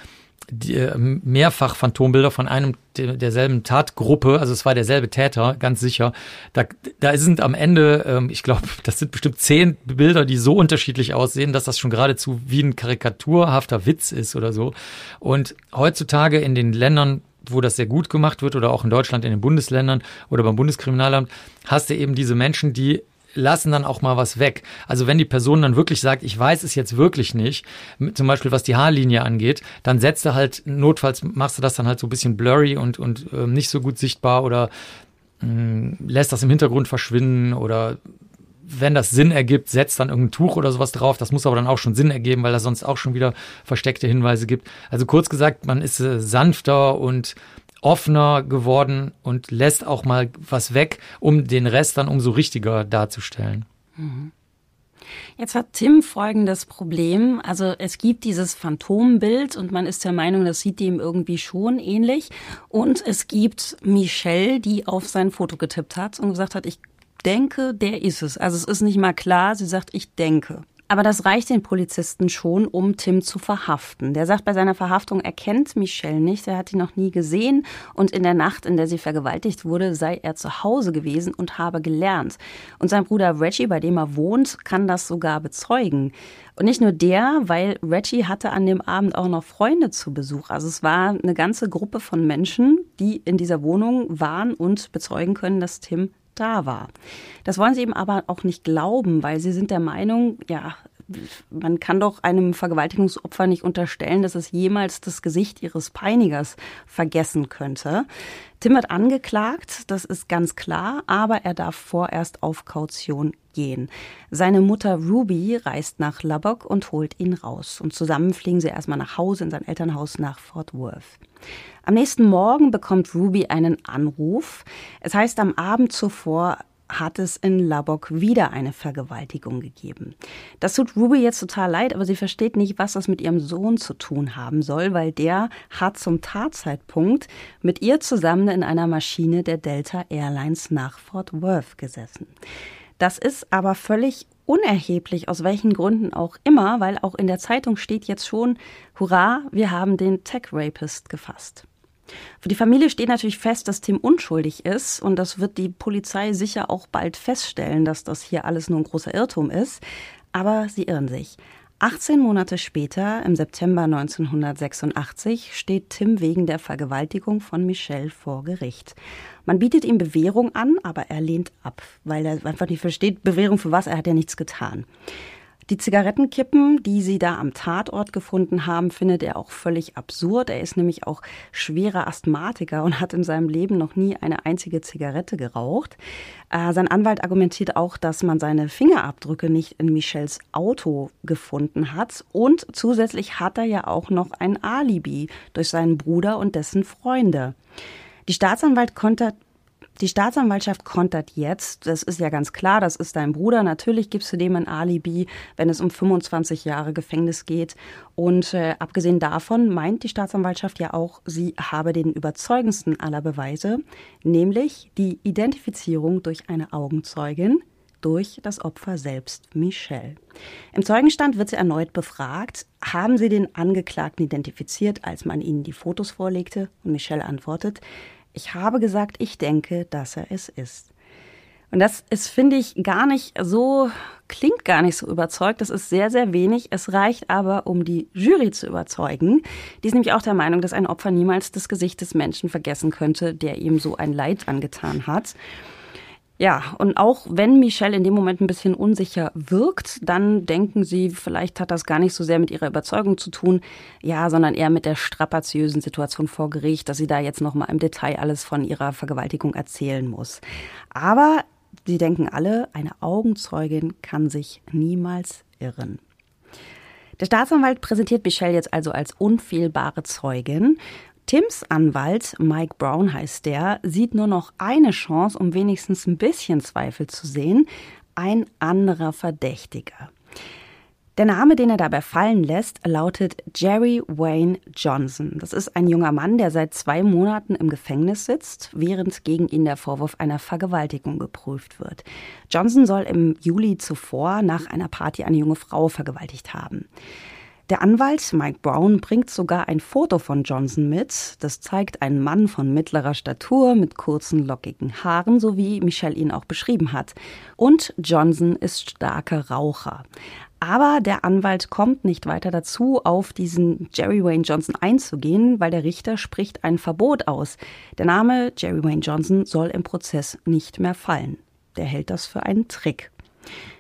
die, äh, mehrfach Phantombilder von einem der, derselben Tatgruppe, also es war derselbe Täter, ganz sicher. Da, da sind am Ende, ähm, ich glaube, das sind bestimmt zehn Bilder, die so unterschiedlich aussehen, dass das schon geradezu wie ein karikaturhafter Witz ist oder so. Und heutzutage in den Ländern, wo das sehr gut gemacht wird oder auch in Deutschland in den Bundesländern oder beim Bundeskriminalamt, hast du eben diese Menschen, die lassen dann auch mal was weg. Also wenn die Person dann wirklich sagt, ich weiß es jetzt wirklich nicht, zum Beispiel was die Haarlinie angeht, dann setzt du halt, notfalls machst du das dann halt so ein bisschen blurry und, und äh, nicht so gut sichtbar oder mh, lässt das im Hintergrund verschwinden oder wenn das Sinn ergibt, setzt dann irgendein Tuch oder sowas drauf. Das muss aber dann auch schon Sinn ergeben, weil das sonst auch schon wieder versteckte Hinweise gibt. Also kurz gesagt, man ist äh, sanfter und offener geworden und lässt auch mal was weg, um den Rest dann umso richtiger darzustellen. Mhm. Jetzt hat Tim folgendes Problem. Also es gibt dieses Phantombild und man ist der Meinung, das sieht dem irgendwie schon ähnlich. Und es gibt Michelle, die auf sein Foto getippt hat und gesagt hat, ich denke, der ist es. Also es ist nicht mal klar, sie sagt, ich denke. Aber das reicht den Polizisten schon, um Tim zu verhaften. Der sagt bei seiner Verhaftung, er kennt Michelle nicht, er hat ihn noch nie gesehen und in der Nacht, in der sie vergewaltigt wurde, sei er zu Hause gewesen und habe gelernt. Und sein Bruder Reggie, bei dem er wohnt, kann das sogar bezeugen. Und nicht nur der, weil Reggie hatte an dem Abend auch noch Freunde zu Besuch. Also es war eine ganze Gruppe von Menschen, die in dieser Wohnung waren und bezeugen können, dass Tim da war. Das wollen sie eben aber auch nicht glauben, weil sie sind der Meinung, ja, man kann doch einem Vergewaltigungsopfer nicht unterstellen, dass es jemals das Gesicht ihres Peinigers vergessen könnte. Tim wird angeklagt, das ist ganz klar, aber er darf vorerst auf Kaution gehen. Seine Mutter Ruby reist nach Lubbock und holt ihn raus. Und zusammen fliegen sie erstmal nach Hause in sein Elternhaus nach Fort Worth. Am nächsten Morgen bekommt Ruby einen Anruf. Es heißt, am Abend zuvor hat es in Lubbock wieder eine Vergewaltigung gegeben. Das tut Ruby jetzt total leid, aber sie versteht nicht, was das mit ihrem Sohn zu tun haben soll, weil der hat zum Tatzeitpunkt mit ihr zusammen in einer Maschine der Delta Airlines nach Fort Worth gesessen. Das ist aber völlig unerheblich, aus welchen Gründen auch immer, weil auch in der Zeitung steht jetzt schon, hurra, wir haben den Tech-Rapist gefasst. Für die Familie steht natürlich fest, dass Tim unschuldig ist und das wird die Polizei sicher auch bald feststellen, dass das hier alles nur ein großer Irrtum ist. Aber sie irren sich. 18 Monate später, im September 1986, steht Tim wegen der Vergewaltigung von Michelle vor Gericht. Man bietet ihm Bewährung an, aber er lehnt ab, weil er einfach nicht versteht, Bewährung für was, er hat ja nichts getan. Die Zigarettenkippen, die sie da am Tatort gefunden haben, findet er auch völlig absurd. Er ist nämlich auch schwerer Asthmatiker und hat in seinem Leben noch nie eine einzige Zigarette geraucht. Äh, sein Anwalt argumentiert auch, dass man seine Fingerabdrücke nicht in Michels Auto gefunden hat. Und zusätzlich hat er ja auch noch ein Alibi durch seinen Bruder und dessen Freunde. Die Staatsanwalt konnte die Staatsanwaltschaft kontert jetzt, das ist ja ganz klar, das ist dein Bruder. Natürlich gibst du dem ein Alibi, wenn es um 25 Jahre Gefängnis geht. Und äh, abgesehen davon meint die Staatsanwaltschaft ja auch, sie habe den überzeugendsten aller Beweise, nämlich die Identifizierung durch eine Augenzeugin, durch das Opfer selbst, Michelle. Im Zeugenstand wird sie erneut befragt. Haben Sie den Angeklagten identifiziert, als man Ihnen die Fotos vorlegte? Und Michelle antwortet, ich habe gesagt, ich denke, dass er es ist. Und das ist, finde ich, gar nicht so, klingt gar nicht so überzeugt. Das ist sehr, sehr wenig. Es reicht aber, um die Jury zu überzeugen. Die ist nämlich auch der Meinung, dass ein Opfer niemals das Gesicht des Menschen vergessen könnte, der ihm so ein Leid angetan hat. Ja, und auch wenn Michelle in dem Moment ein bisschen unsicher wirkt, dann denken sie, vielleicht hat das gar nicht so sehr mit ihrer Überzeugung zu tun, ja, sondern eher mit der strapaziösen Situation vor Gericht, dass sie da jetzt nochmal im Detail alles von ihrer Vergewaltigung erzählen muss. Aber sie denken alle, eine Augenzeugin kann sich niemals irren. Der Staatsanwalt präsentiert Michelle jetzt also als unfehlbare Zeugin Tims Anwalt, Mike Brown heißt der, sieht nur noch eine Chance, um wenigstens ein bisschen Zweifel zu sehen. Ein anderer Verdächtiger. Der Name, den er dabei fallen lässt, lautet Jerry Wayne Johnson. Das ist ein junger Mann, der seit zwei Monaten im Gefängnis sitzt, während gegen ihn der Vorwurf einer Vergewaltigung geprüft wird. Johnson soll im Juli zuvor nach einer Party eine junge Frau vergewaltigt haben. Der Anwalt Mike Brown bringt sogar ein Foto von Johnson mit. Das zeigt einen Mann von mittlerer Statur mit kurzen, lockigen Haaren, so wie Michelle ihn auch beschrieben hat. Und Johnson ist starker Raucher. Aber der Anwalt kommt nicht weiter dazu, auf diesen Jerry Wayne Johnson einzugehen, weil der Richter spricht ein Verbot aus. Der Name Jerry Wayne Johnson soll im Prozess nicht mehr fallen. Der hält das für einen Trick.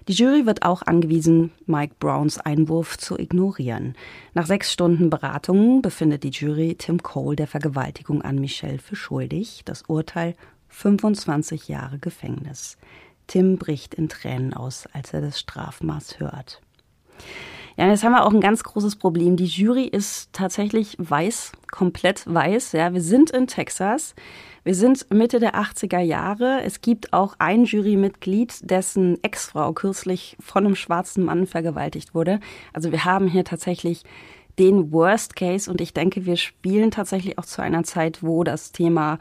Die Jury wird auch angewiesen, Mike Browns Einwurf zu ignorieren. Nach sechs Stunden Beratungen befindet die Jury Tim Cole der Vergewaltigung an Michelle für schuldig. Das Urteil 25 Jahre Gefängnis. Tim bricht in Tränen aus, als er das Strafmaß hört. Ja, jetzt haben wir auch ein ganz großes Problem. Die Jury ist tatsächlich weiß, komplett weiß. Ja, wir sind in Texas. Wir sind Mitte der 80er Jahre. Es gibt auch ein Jurymitglied, dessen Ex-Frau kürzlich von einem schwarzen Mann vergewaltigt wurde. Also wir haben hier tatsächlich den Worst Case und ich denke, wir spielen tatsächlich auch zu einer Zeit, wo das Thema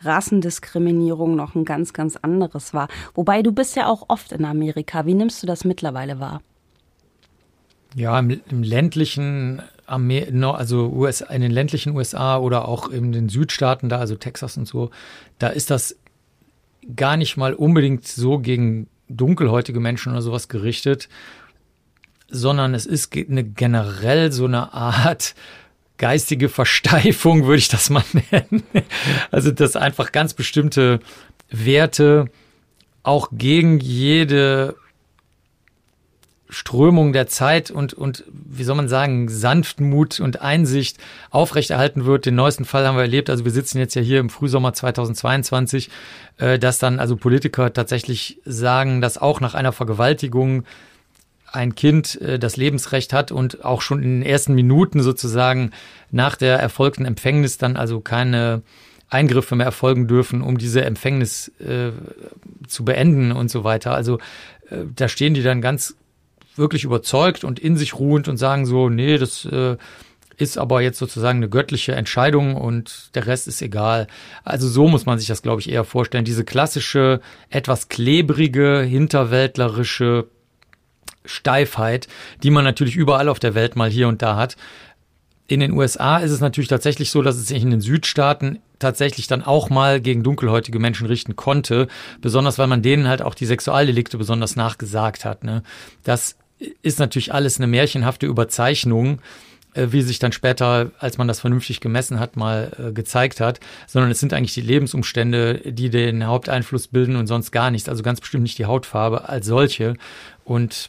Rassendiskriminierung noch ein ganz, ganz anderes war. Wobei du bist ja auch oft in Amerika. Wie nimmst du das mittlerweile wahr? Ja, im, im ländlichen, also US, in den ländlichen USA oder auch in den Südstaaten da, also Texas und so, da ist das gar nicht mal unbedingt so gegen dunkelhäutige Menschen oder sowas gerichtet, sondern es ist eine generell so eine Art geistige Versteifung, würde ich das mal nennen. Also, dass einfach ganz bestimmte Werte auch gegen jede Strömung der Zeit und, und, wie soll man sagen, Sanftmut und Einsicht aufrechterhalten wird. Den neuesten Fall haben wir erlebt. Also wir sitzen jetzt ja hier im Frühsommer 2022, äh, dass dann also Politiker tatsächlich sagen, dass auch nach einer Vergewaltigung ein Kind äh, das Lebensrecht hat und auch schon in den ersten Minuten sozusagen nach der erfolgten Empfängnis dann also keine Eingriffe mehr erfolgen dürfen, um diese Empfängnis äh, zu beenden und so weiter. Also äh, da stehen die dann ganz wirklich überzeugt und in sich ruhend und sagen so, nee, das äh, ist aber jetzt sozusagen eine göttliche Entscheidung und der Rest ist egal. Also so muss man sich das, glaube ich, eher vorstellen. Diese klassische, etwas klebrige, hinterwäldlerische Steifheit, die man natürlich überall auf der Welt mal hier und da hat. In den USA ist es natürlich tatsächlich so, dass es sich in den Südstaaten tatsächlich dann auch mal gegen dunkelhäutige Menschen richten konnte, besonders weil man denen halt auch die Sexualdelikte besonders nachgesagt hat. Ne? Das ist natürlich alles eine märchenhafte Überzeichnung, äh, wie sich dann später, als man das vernünftig gemessen hat, mal äh, gezeigt hat, sondern es sind eigentlich die Lebensumstände, die den Haupteinfluss bilden und sonst gar nichts. Also ganz bestimmt nicht die Hautfarbe als solche. Und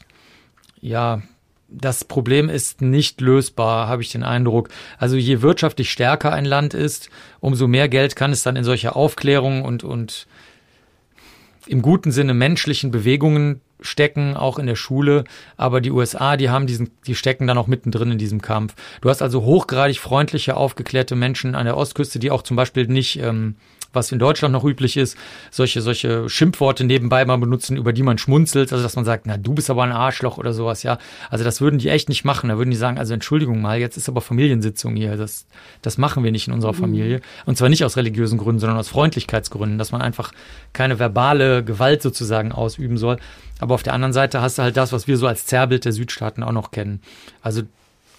ja, das Problem ist nicht lösbar, habe ich den Eindruck. Also je wirtschaftlich stärker ein Land ist, umso mehr Geld kann es dann in solche Aufklärung und, und im guten Sinne menschlichen Bewegungen stecken, auch in der Schule. Aber die USA, die haben diesen, die stecken dann auch mittendrin in diesem Kampf. Du hast also hochgradig freundliche, aufgeklärte Menschen an der Ostküste, die auch zum Beispiel nicht ähm, was in Deutschland noch üblich ist, solche, solche Schimpfworte nebenbei mal benutzen, über die man schmunzelt, also dass man sagt, na, du bist aber ein Arschloch oder sowas, ja. Also das würden die echt nicht machen. Da würden die sagen, also Entschuldigung mal, jetzt ist aber Familiensitzung hier. Das, das machen wir nicht in unserer mhm. Familie. Und zwar nicht aus religiösen Gründen, sondern aus Freundlichkeitsgründen, dass man einfach keine verbale Gewalt sozusagen ausüben soll. Aber auf der anderen Seite hast du halt das, was wir so als Zerrbild der Südstaaten auch noch kennen. Also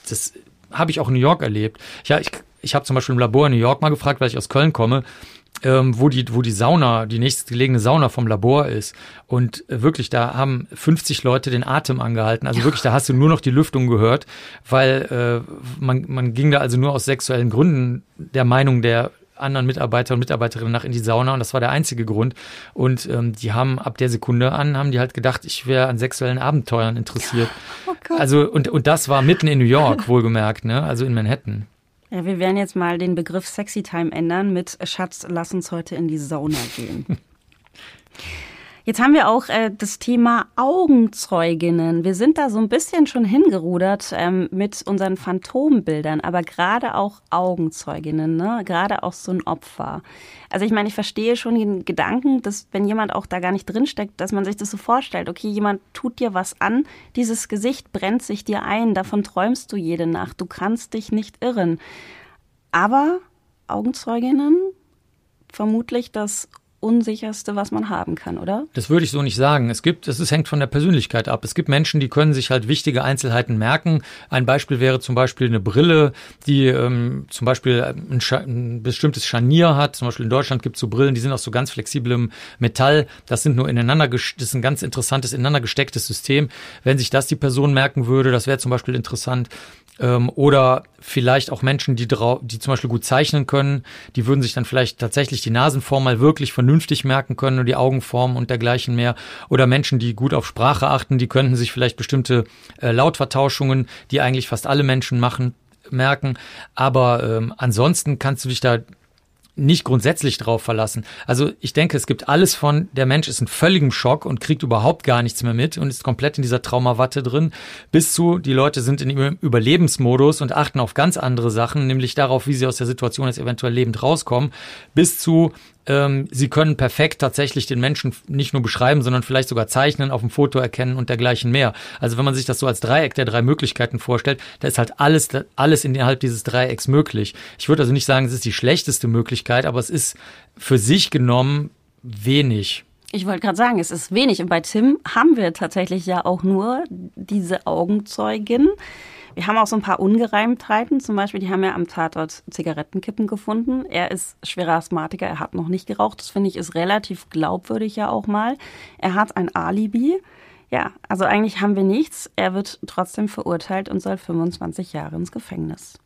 das habe ich auch in New York erlebt. Ja, ich, ich habe zum Beispiel im Labor in New York mal gefragt, weil ich aus Köln komme ähm, wo die, wo die Sauna, die nächstgelegene Sauna vom Labor ist. Und äh, wirklich, da haben 50 Leute den Atem angehalten. Also wirklich, da hast du nur noch die Lüftung gehört, weil äh, man, man ging da also nur aus sexuellen Gründen der Meinung der anderen Mitarbeiter und Mitarbeiterinnen nach in die Sauna und das war der einzige Grund. Und ähm, die haben ab der Sekunde an, haben die halt gedacht, ich wäre an sexuellen Abenteuern interessiert. Oh also und, und das war mitten in New York, wohlgemerkt, ne? Also in Manhattan. Ja, wir werden jetzt mal den Begriff Sexy Time ändern mit Schatz, lass uns heute in die Sauna gehen. Jetzt haben wir auch äh, das Thema Augenzeuginnen. Wir sind da so ein bisschen schon hingerudert ähm, mit unseren Phantombildern, aber gerade auch Augenzeuginnen, ne? gerade auch so ein Opfer. Also ich meine, ich verstehe schon den Gedanken, dass wenn jemand auch da gar nicht drinsteckt, dass man sich das so vorstellt, okay, jemand tut dir was an, dieses Gesicht brennt sich dir ein, davon träumst du jede Nacht, du kannst dich nicht irren. Aber Augenzeuginnen vermutlich das unsicherste, was man haben kann, oder? Das würde ich so nicht sagen. Es gibt, es hängt von der Persönlichkeit ab. Es gibt Menschen, die können sich halt wichtige Einzelheiten merken. Ein Beispiel wäre zum Beispiel eine Brille, die ähm, zum Beispiel ein, ein, bestimmtes Scharnier hat. Zum Beispiel in Deutschland gibt es so Brillen, die sind aus so ganz flexiblem Metall. Das sind nur ineinander, das ist ein ganz interessantes ineinander gestecktes System. Wenn sich das die Person merken würde, das wäre zum Beispiel interessant. Ähm, oder vielleicht auch Menschen, die, die zum Beispiel gut zeichnen können, die würden sich dann vielleicht tatsächlich die Nasenform mal wirklich vernünftig merken können und die Augenform und dergleichen mehr. Oder Menschen, die gut auf Sprache achten, die könnten sich vielleicht bestimmte äh, Lautvertauschungen, die eigentlich fast alle Menschen machen, merken. Aber ähm, ansonsten kannst du dich da nicht grundsätzlich drauf verlassen. Also ich denke, es gibt alles von, der Mensch ist in völligem Schock und kriegt überhaupt gar nichts mehr mit und ist komplett in dieser Traumawatte drin, bis zu, die Leute sind in Überlebensmodus und achten auf ganz andere Sachen, nämlich darauf, wie sie aus der Situation jetzt eventuell lebend rauskommen, bis zu, ähm, sie können perfekt tatsächlich den Menschen nicht nur beschreiben, sondern vielleicht sogar zeichnen, auf dem Foto erkennen und dergleichen mehr. Also wenn man sich das so als Dreieck der drei Möglichkeiten vorstellt, da ist halt alles, alles innerhalb dieses Dreiecks möglich. Ich würde also nicht sagen, es ist die schlechteste Möglichkeit, aber es ist für sich genommen wenig. Ich wollte gerade sagen, es ist wenig. Und bei Tim haben wir tatsächlich ja auch nur diese Augenzeugin. Wir haben auch so ein paar Ungereimtheiten. Zum Beispiel, die haben ja am Tatort Zigarettenkippen gefunden. Er ist schwerer Asthmatiker, er hat noch nicht geraucht. Das finde ich ist relativ glaubwürdig ja auch mal. Er hat ein Alibi. Ja, also eigentlich haben wir nichts. Er wird trotzdem verurteilt und soll 25 Jahre ins Gefängnis.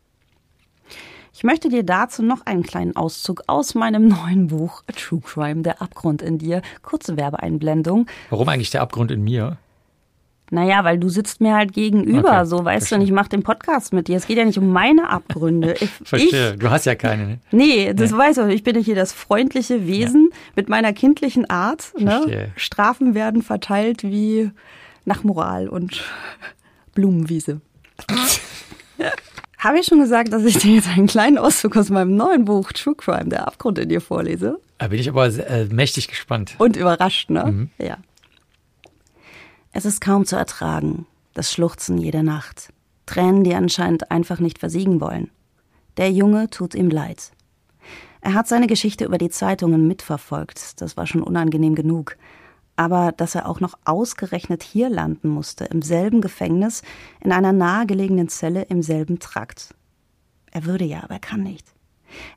Ich möchte dir dazu noch einen kleinen Auszug aus meinem neuen Buch True Crime, der Abgrund in dir. Kurze Werbeeinblendung. Warum eigentlich der Abgrund in mir? Naja, weil du sitzt mir halt gegenüber, okay, so weißt verstehe. du, und ich mache den Podcast mit dir. Es geht ja nicht um meine Abgründe. Ich, verstehe, ich, du hast ja keine. Ne? Nee, das nee. weißt du. Ich bin ja hier das freundliche Wesen ja. mit meiner kindlichen Art. Ne? Strafen werden verteilt wie nach Moral und Blumenwiese. Habe ich schon gesagt, dass ich dir jetzt einen kleinen Auszug aus meinem neuen Buch True Crime, der Abgrund in dir vorlese? Da bin ich aber äh, mächtig gespannt. Und überrascht, ne? Mhm. Ja. Es ist kaum zu ertragen, das Schluchzen jeder Nacht. Tränen, die anscheinend einfach nicht versiegen wollen. Der Junge tut ihm leid. Er hat seine Geschichte über die Zeitungen mitverfolgt, das war schon unangenehm genug. Aber dass er auch noch ausgerechnet hier landen musste, im selben Gefängnis, in einer nahegelegenen Zelle im selben Trakt. Er würde ja, aber er kann nicht.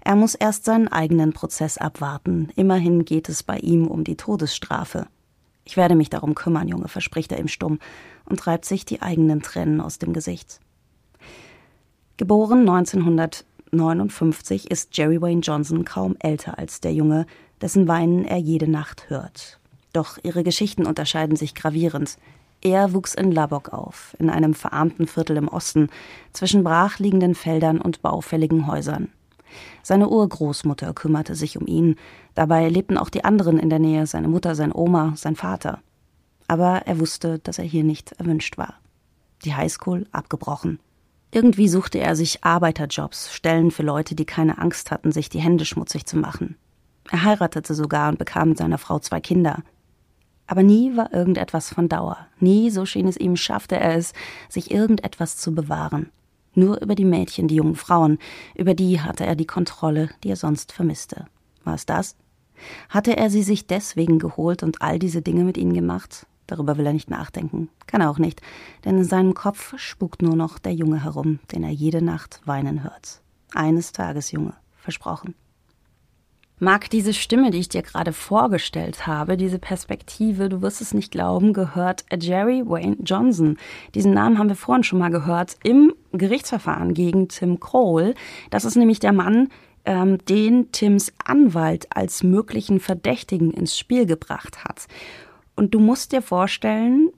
Er muss erst seinen eigenen Prozess abwarten. Immerhin geht es bei ihm um die Todesstrafe. Ich werde mich darum kümmern, Junge, verspricht er ihm stumm und reibt sich die eigenen Tränen aus dem Gesicht. Geboren 1959 ist Jerry Wayne Johnson kaum älter als der Junge, dessen Weinen er jede Nacht hört. Doch ihre Geschichten unterscheiden sich gravierend. Er wuchs in Labok auf, in einem verarmten Viertel im Osten, zwischen brachliegenden Feldern und baufälligen Häusern. Seine Urgroßmutter kümmerte sich um ihn. Dabei lebten auch die anderen in der Nähe, seine Mutter, sein Oma, sein Vater. Aber er wusste, dass er hier nicht erwünscht war. Die Highschool abgebrochen. Irgendwie suchte er sich Arbeiterjobs, Stellen für Leute, die keine Angst hatten, sich die Hände schmutzig zu machen. Er heiratete sogar und bekam mit seiner Frau zwei Kinder. Aber nie war irgendetwas von Dauer. Nie, so schien es ihm, schaffte er es, sich irgendetwas zu bewahren. Nur über die Mädchen, die jungen Frauen, über die hatte er die Kontrolle, die er sonst vermisste. War es das? Hatte er sie sich deswegen geholt und all diese Dinge mit ihnen gemacht? Darüber will er nicht nachdenken. Kann er auch nicht, denn in seinem Kopf spukt nur noch der Junge herum, den er jede Nacht weinen hört. Eines Tages, Junge, versprochen. Mag diese Stimme, die ich dir gerade vorgestellt habe, diese Perspektive, du wirst es nicht glauben, gehört Jerry Wayne Johnson. Diesen Namen haben wir vorhin schon mal gehört im Gerichtsverfahren gegen Tim Cole. Das ist nämlich der Mann, ähm, den Tims Anwalt als möglichen Verdächtigen ins Spiel gebracht hat. Und du musst dir vorstellen,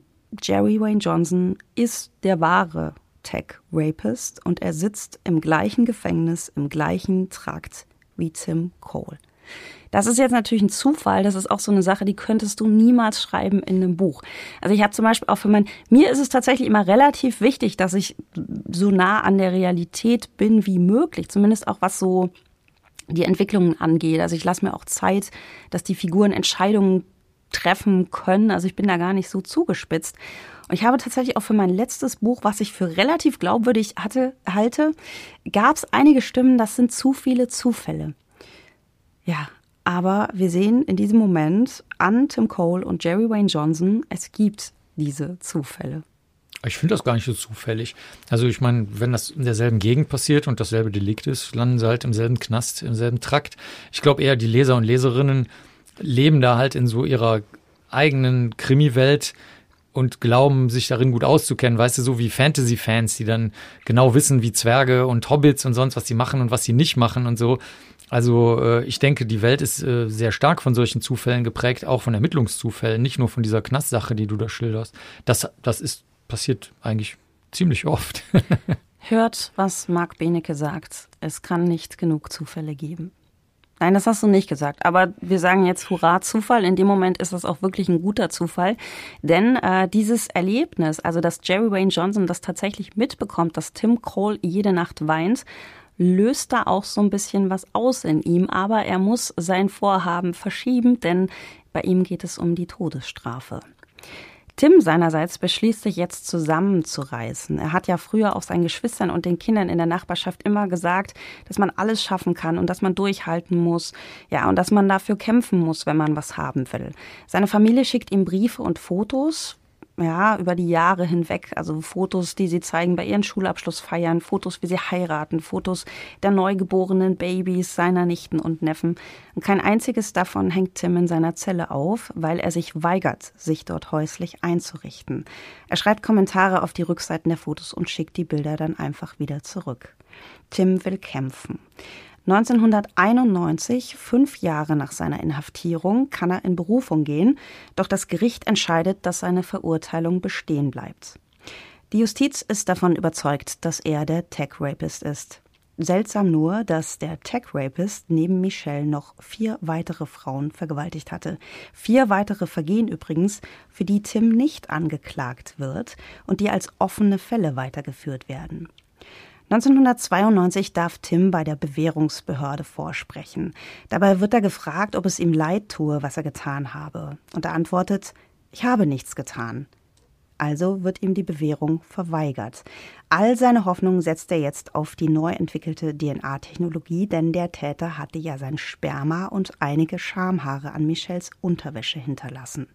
Jerry Wayne Johnson ist der wahre Tech-Rapist und er sitzt im gleichen Gefängnis, im gleichen Trakt wie Tim Cole. Das ist jetzt natürlich ein Zufall. Das ist auch so eine Sache, die könntest du niemals schreiben in einem Buch. Also ich habe zum Beispiel auch für mein, mir ist es tatsächlich immer relativ wichtig, dass ich so nah an der Realität bin wie möglich. Zumindest auch was so die Entwicklungen angeht. Also ich lasse mir auch Zeit, dass die Figuren Entscheidungen treffen können. Also ich bin da gar nicht so zugespitzt. Und ich habe tatsächlich auch für mein letztes Buch, was ich für relativ glaubwürdig hatte, halte, gab es einige Stimmen, das sind zu viele Zufälle. Ja, aber wir sehen in diesem Moment an Tim Cole und Jerry Wayne Johnson, es gibt diese Zufälle. Ich finde das gar nicht so zufällig. Also ich meine, wenn das in derselben Gegend passiert und dasselbe Delikt ist, landen sie halt im selben Knast, im selben Trakt. Ich glaube eher, die Leser und Leserinnen leben da halt in so ihrer eigenen Krimi-Welt und glauben, sich darin gut auszukennen. Weißt du, so wie Fantasy-Fans, die dann genau wissen, wie Zwerge und Hobbits und sonst, was sie machen und was sie nicht machen und so. Also äh, ich denke, die Welt ist äh, sehr stark von solchen Zufällen geprägt, auch von Ermittlungszufällen, nicht nur von dieser Knastsache, die du da schilderst. Das, das ist passiert eigentlich ziemlich oft. Hört, was Marc Benecke sagt. Es kann nicht genug Zufälle geben. Nein, das hast du nicht gesagt. Aber wir sagen jetzt Hurra Zufall. In dem Moment ist das auch wirklich ein guter Zufall. Denn äh, dieses Erlebnis, also dass Jerry Wayne Johnson das tatsächlich mitbekommt, dass Tim Cole jede Nacht weint, löst da auch so ein bisschen was aus in ihm, aber er muss sein Vorhaben verschieben, denn bei ihm geht es um die Todesstrafe. Tim seinerseits beschließt sich jetzt zusammenzureißen. Er hat ja früher auch seinen Geschwistern und den Kindern in der Nachbarschaft immer gesagt, dass man alles schaffen kann und dass man durchhalten muss, ja, und dass man dafür kämpfen muss, wenn man was haben will. Seine Familie schickt ihm Briefe und Fotos, ja, über die Jahre hinweg. Also Fotos, die sie zeigen bei ihren Schulabschlussfeiern, Fotos, wie sie heiraten, Fotos der neugeborenen Babys, seiner Nichten und Neffen. Und kein einziges davon hängt Tim in seiner Zelle auf, weil er sich weigert, sich dort häuslich einzurichten. Er schreibt Kommentare auf die Rückseiten der Fotos und schickt die Bilder dann einfach wieder zurück. Tim will kämpfen. 1991, fünf Jahre nach seiner Inhaftierung, kann er in Berufung gehen, doch das Gericht entscheidet, dass seine Verurteilung bestehen bleibt. Die Justiz ist davon überzeugt, dass er der Tech-Rapist ist. Seltsam nur, dass der Tech-Rapist neben Michelle noch vier weitere Frauen vergewaltigt hatte. Vier weitere Vergehen übrigens, für die Tim nicht angeklagt wird und die als offene Fälle weitergeführt werden. 1992 darf Tim bei der Bewährungsbehörde vorsprechen. Dabei wird er gefragt, ob es ihm leid tue, was er getan habe. Und er antwortet, ich habe nichts getan. Also wird ihm die Bewährung verweigert. All seine Hoffnungen setzt er jetzt auf die neu entwickelte DNA-Technologie, denn der Täter hatte ja sein Sperma und einige Schamhaare an Michels Unterwäsche hinterlassen.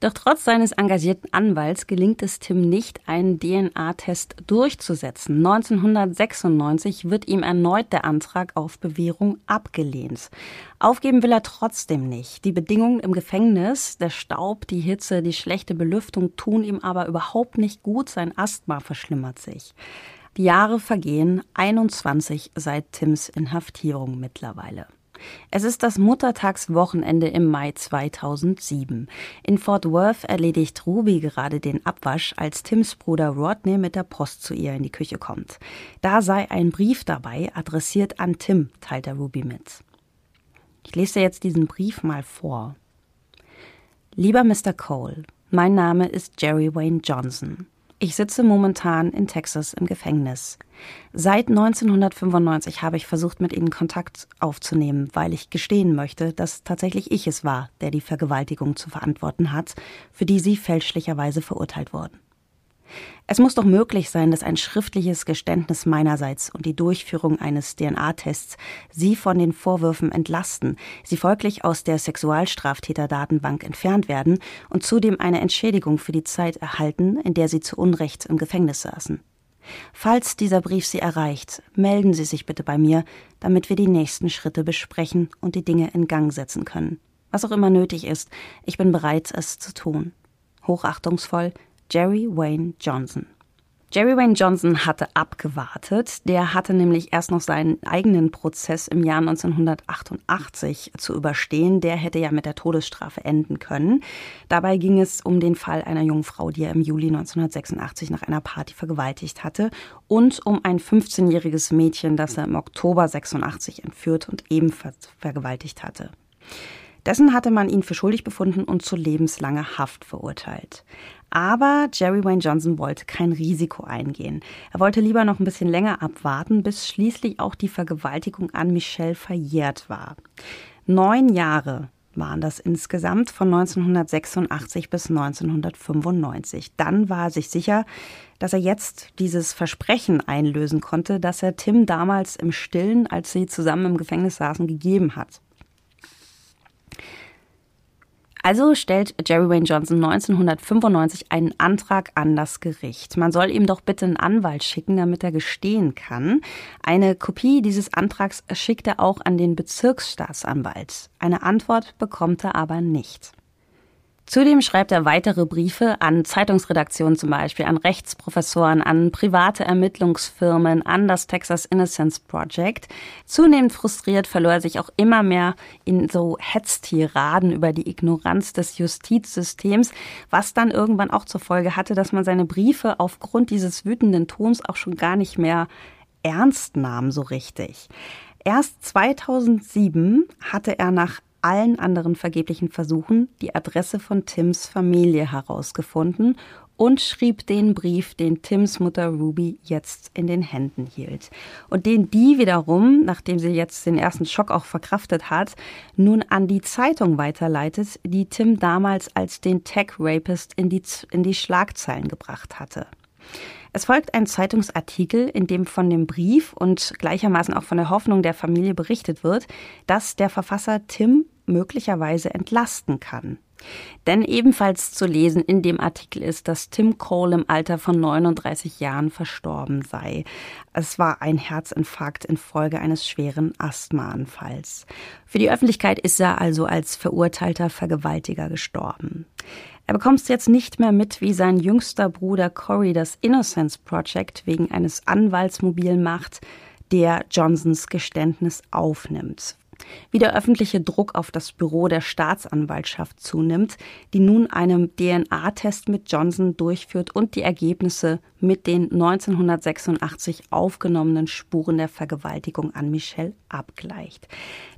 Doch trotz seines engagierten Anwalts gelingt es Tim nicht, einen DNA-Test durchzusetzen. 1996 wird ihm erneut der Antrag auf Bewährung abgelehnt. Aufgeben will er trotzdem nicht. Die Bedingungen im Gefängnis, der Staub, die Hitze, die schlechte Belüftung tun ihm aber überhaupt nicht gut. Sein Asthma verschlimmert sich. Die Jahre vergehen, 21 seit Tims Inhaftierung mittlerweile. Es ist das Muttertagswochenende im Mai 2007. In Fort Worth erledigt Ruby gerade den Abwasch, als Tims Bruder Rodney mit der Post zu ihr in die Küche kommt. Da sei ein Brief dabei, adressiert an Tim, teilt er Ruby mit. Ich lese jetzt diesen Brief mal vor. Lieber Mr. Cole, mein Name ist Jerry Wayne Johnson. Ich sitze momentan in Texas im Gefängnis. Seit 1995 habe ich versucht, mit ihnen Kontakt aufzunehmen, weil ich gestehen möchte, dass tatsächlich ich es war, der die Vergewaltigung zu verantworten hat, für die sie fälschlicherweise verurteilt wurden. Es muss doch möglich sein, dass ein schriftliches Geständnis meinerseits und die Durchführung eines DNA-Tests Sie von den Vorwürfen entlasten, Sie folglich aus der Sexualstraftäterdatenbank entfernt werden und zudem eine Entschädigung für die Zeit erhalten, in der Sie zu Unrecht im Gefängnis saßen. Falls dieser Brief Sie erreicht, melden Sie sich bitte bei mir, damit wir die nächsten Schritte besprechen und die Dinge in Gang setzen können. Was auch immer nötig ist, ich bin bereit, es zu tun. Hochachtungsvoll, Jerry Wayne Johnson. Jerry Wayne Johnson hatte abgewartet. Der hatte nämlich erst noch seinen eigenen Prozess im Jahr 1988 zu überstehen. Der hätte ja mit der Todesstrafe enden können. Dabei ging es um den Fall einer jungen Frau, die er im Juli 1986 nach einer Party vergewaltigt hatte und um ein 15-jähriges Mädchen, das er im Oktober 86 entführt und ebenfalls vergewaltigt hatte. Dessen hatte man ihn für schuldig befunden und zu lebenslanger Haft verurteilt. Aber Jerry Wayne Johnson wollte kein Risiko eingehen. Er wollte lieber noch ein bisschen länger abwarten, bis schließlich auch die Vergewaltigung an Michelle verjährt war. Neun Jahre waren das insgesamt von 1986 bis 1995. Dann war er sich sicher, dass er jetzt dieses Versprechen einlösen konnte, das er Tim damals im Stillen, als sie zusammen im Gefängnis saßen, gegeben hat. Also stellt Jerry Wayne Johnson 1995 einen Antrag an das Gericht. Man soll ihm doch bitte einen Anwalt schicken, damit er gestehen kann. Eine Kopie dieses Antrags schickt er auch an den Bezirksstaatsanwalt. Eine Antwort bekommt er aber nicht. Zudem schreibt er weitere Briefe an Zeitungsredaktionen zum Beispiel, an Rechtsprofessoren, an private Ermittlungsfirmen, an das Texas Innocence Project. Zunehmend frustriert verlor er sich auch immer mehr in so Hetztiraden über die Ignoranz des Justizsystems, was dann irgendwann auch zur Folge hatte, dass man seine Briefe aufgrund dieses wütenden Tons auch schon gar nicht mehr ernst nahm so richtig. Erst 2007 hatte er nach allen anderen vergeblichen Versuchen die Adresse von Tims Familie herausgefunden und schrieb den Brief, den Tims Mutter Ruby jetzt in den Händen hielt. Und den die wiederum, nachdem sie jetzt den ersten Schock auch verkraftet hat, nun an die Zeitung weiterleitet, die Tim damals als den Tech-Rapist in die, in die Schlagzeilen gebracht hatte. Es folgt ein Zeitungsartikel, in dem von dem Brief und gleichermaßen auch von der Hoffnung der Familie berichtet wird, dass der Verfasser Tim möglicherweise entlasten kann. Denn ebenfalls zu lesen in dem Artikel ist, dass Tim Cole im Alter von 39 Jahren verstorben sei. Es war ein Herzinfarkt infolge eines schweren Asthmaanfalls. Für die Öffentlichkeit ist er also als verurteilter Vergewaltiger gestorben. Er bekommt jetzt nicht mehr mit, wie sein jüngster Bruder Cory das Innocence Project wegen eines Anwalts mobil macht, der Johnsons Geständnis aufnimmt wie der öffentliche Druck auf das Büro der Staatsanwaltschaft zunimmt, die nun einen DNA-Test mit Johnson durchführt und die Ergebnisse mit den 1986 aufgenommenen Spuren der Vergewaltigung an Michelle abgleicht.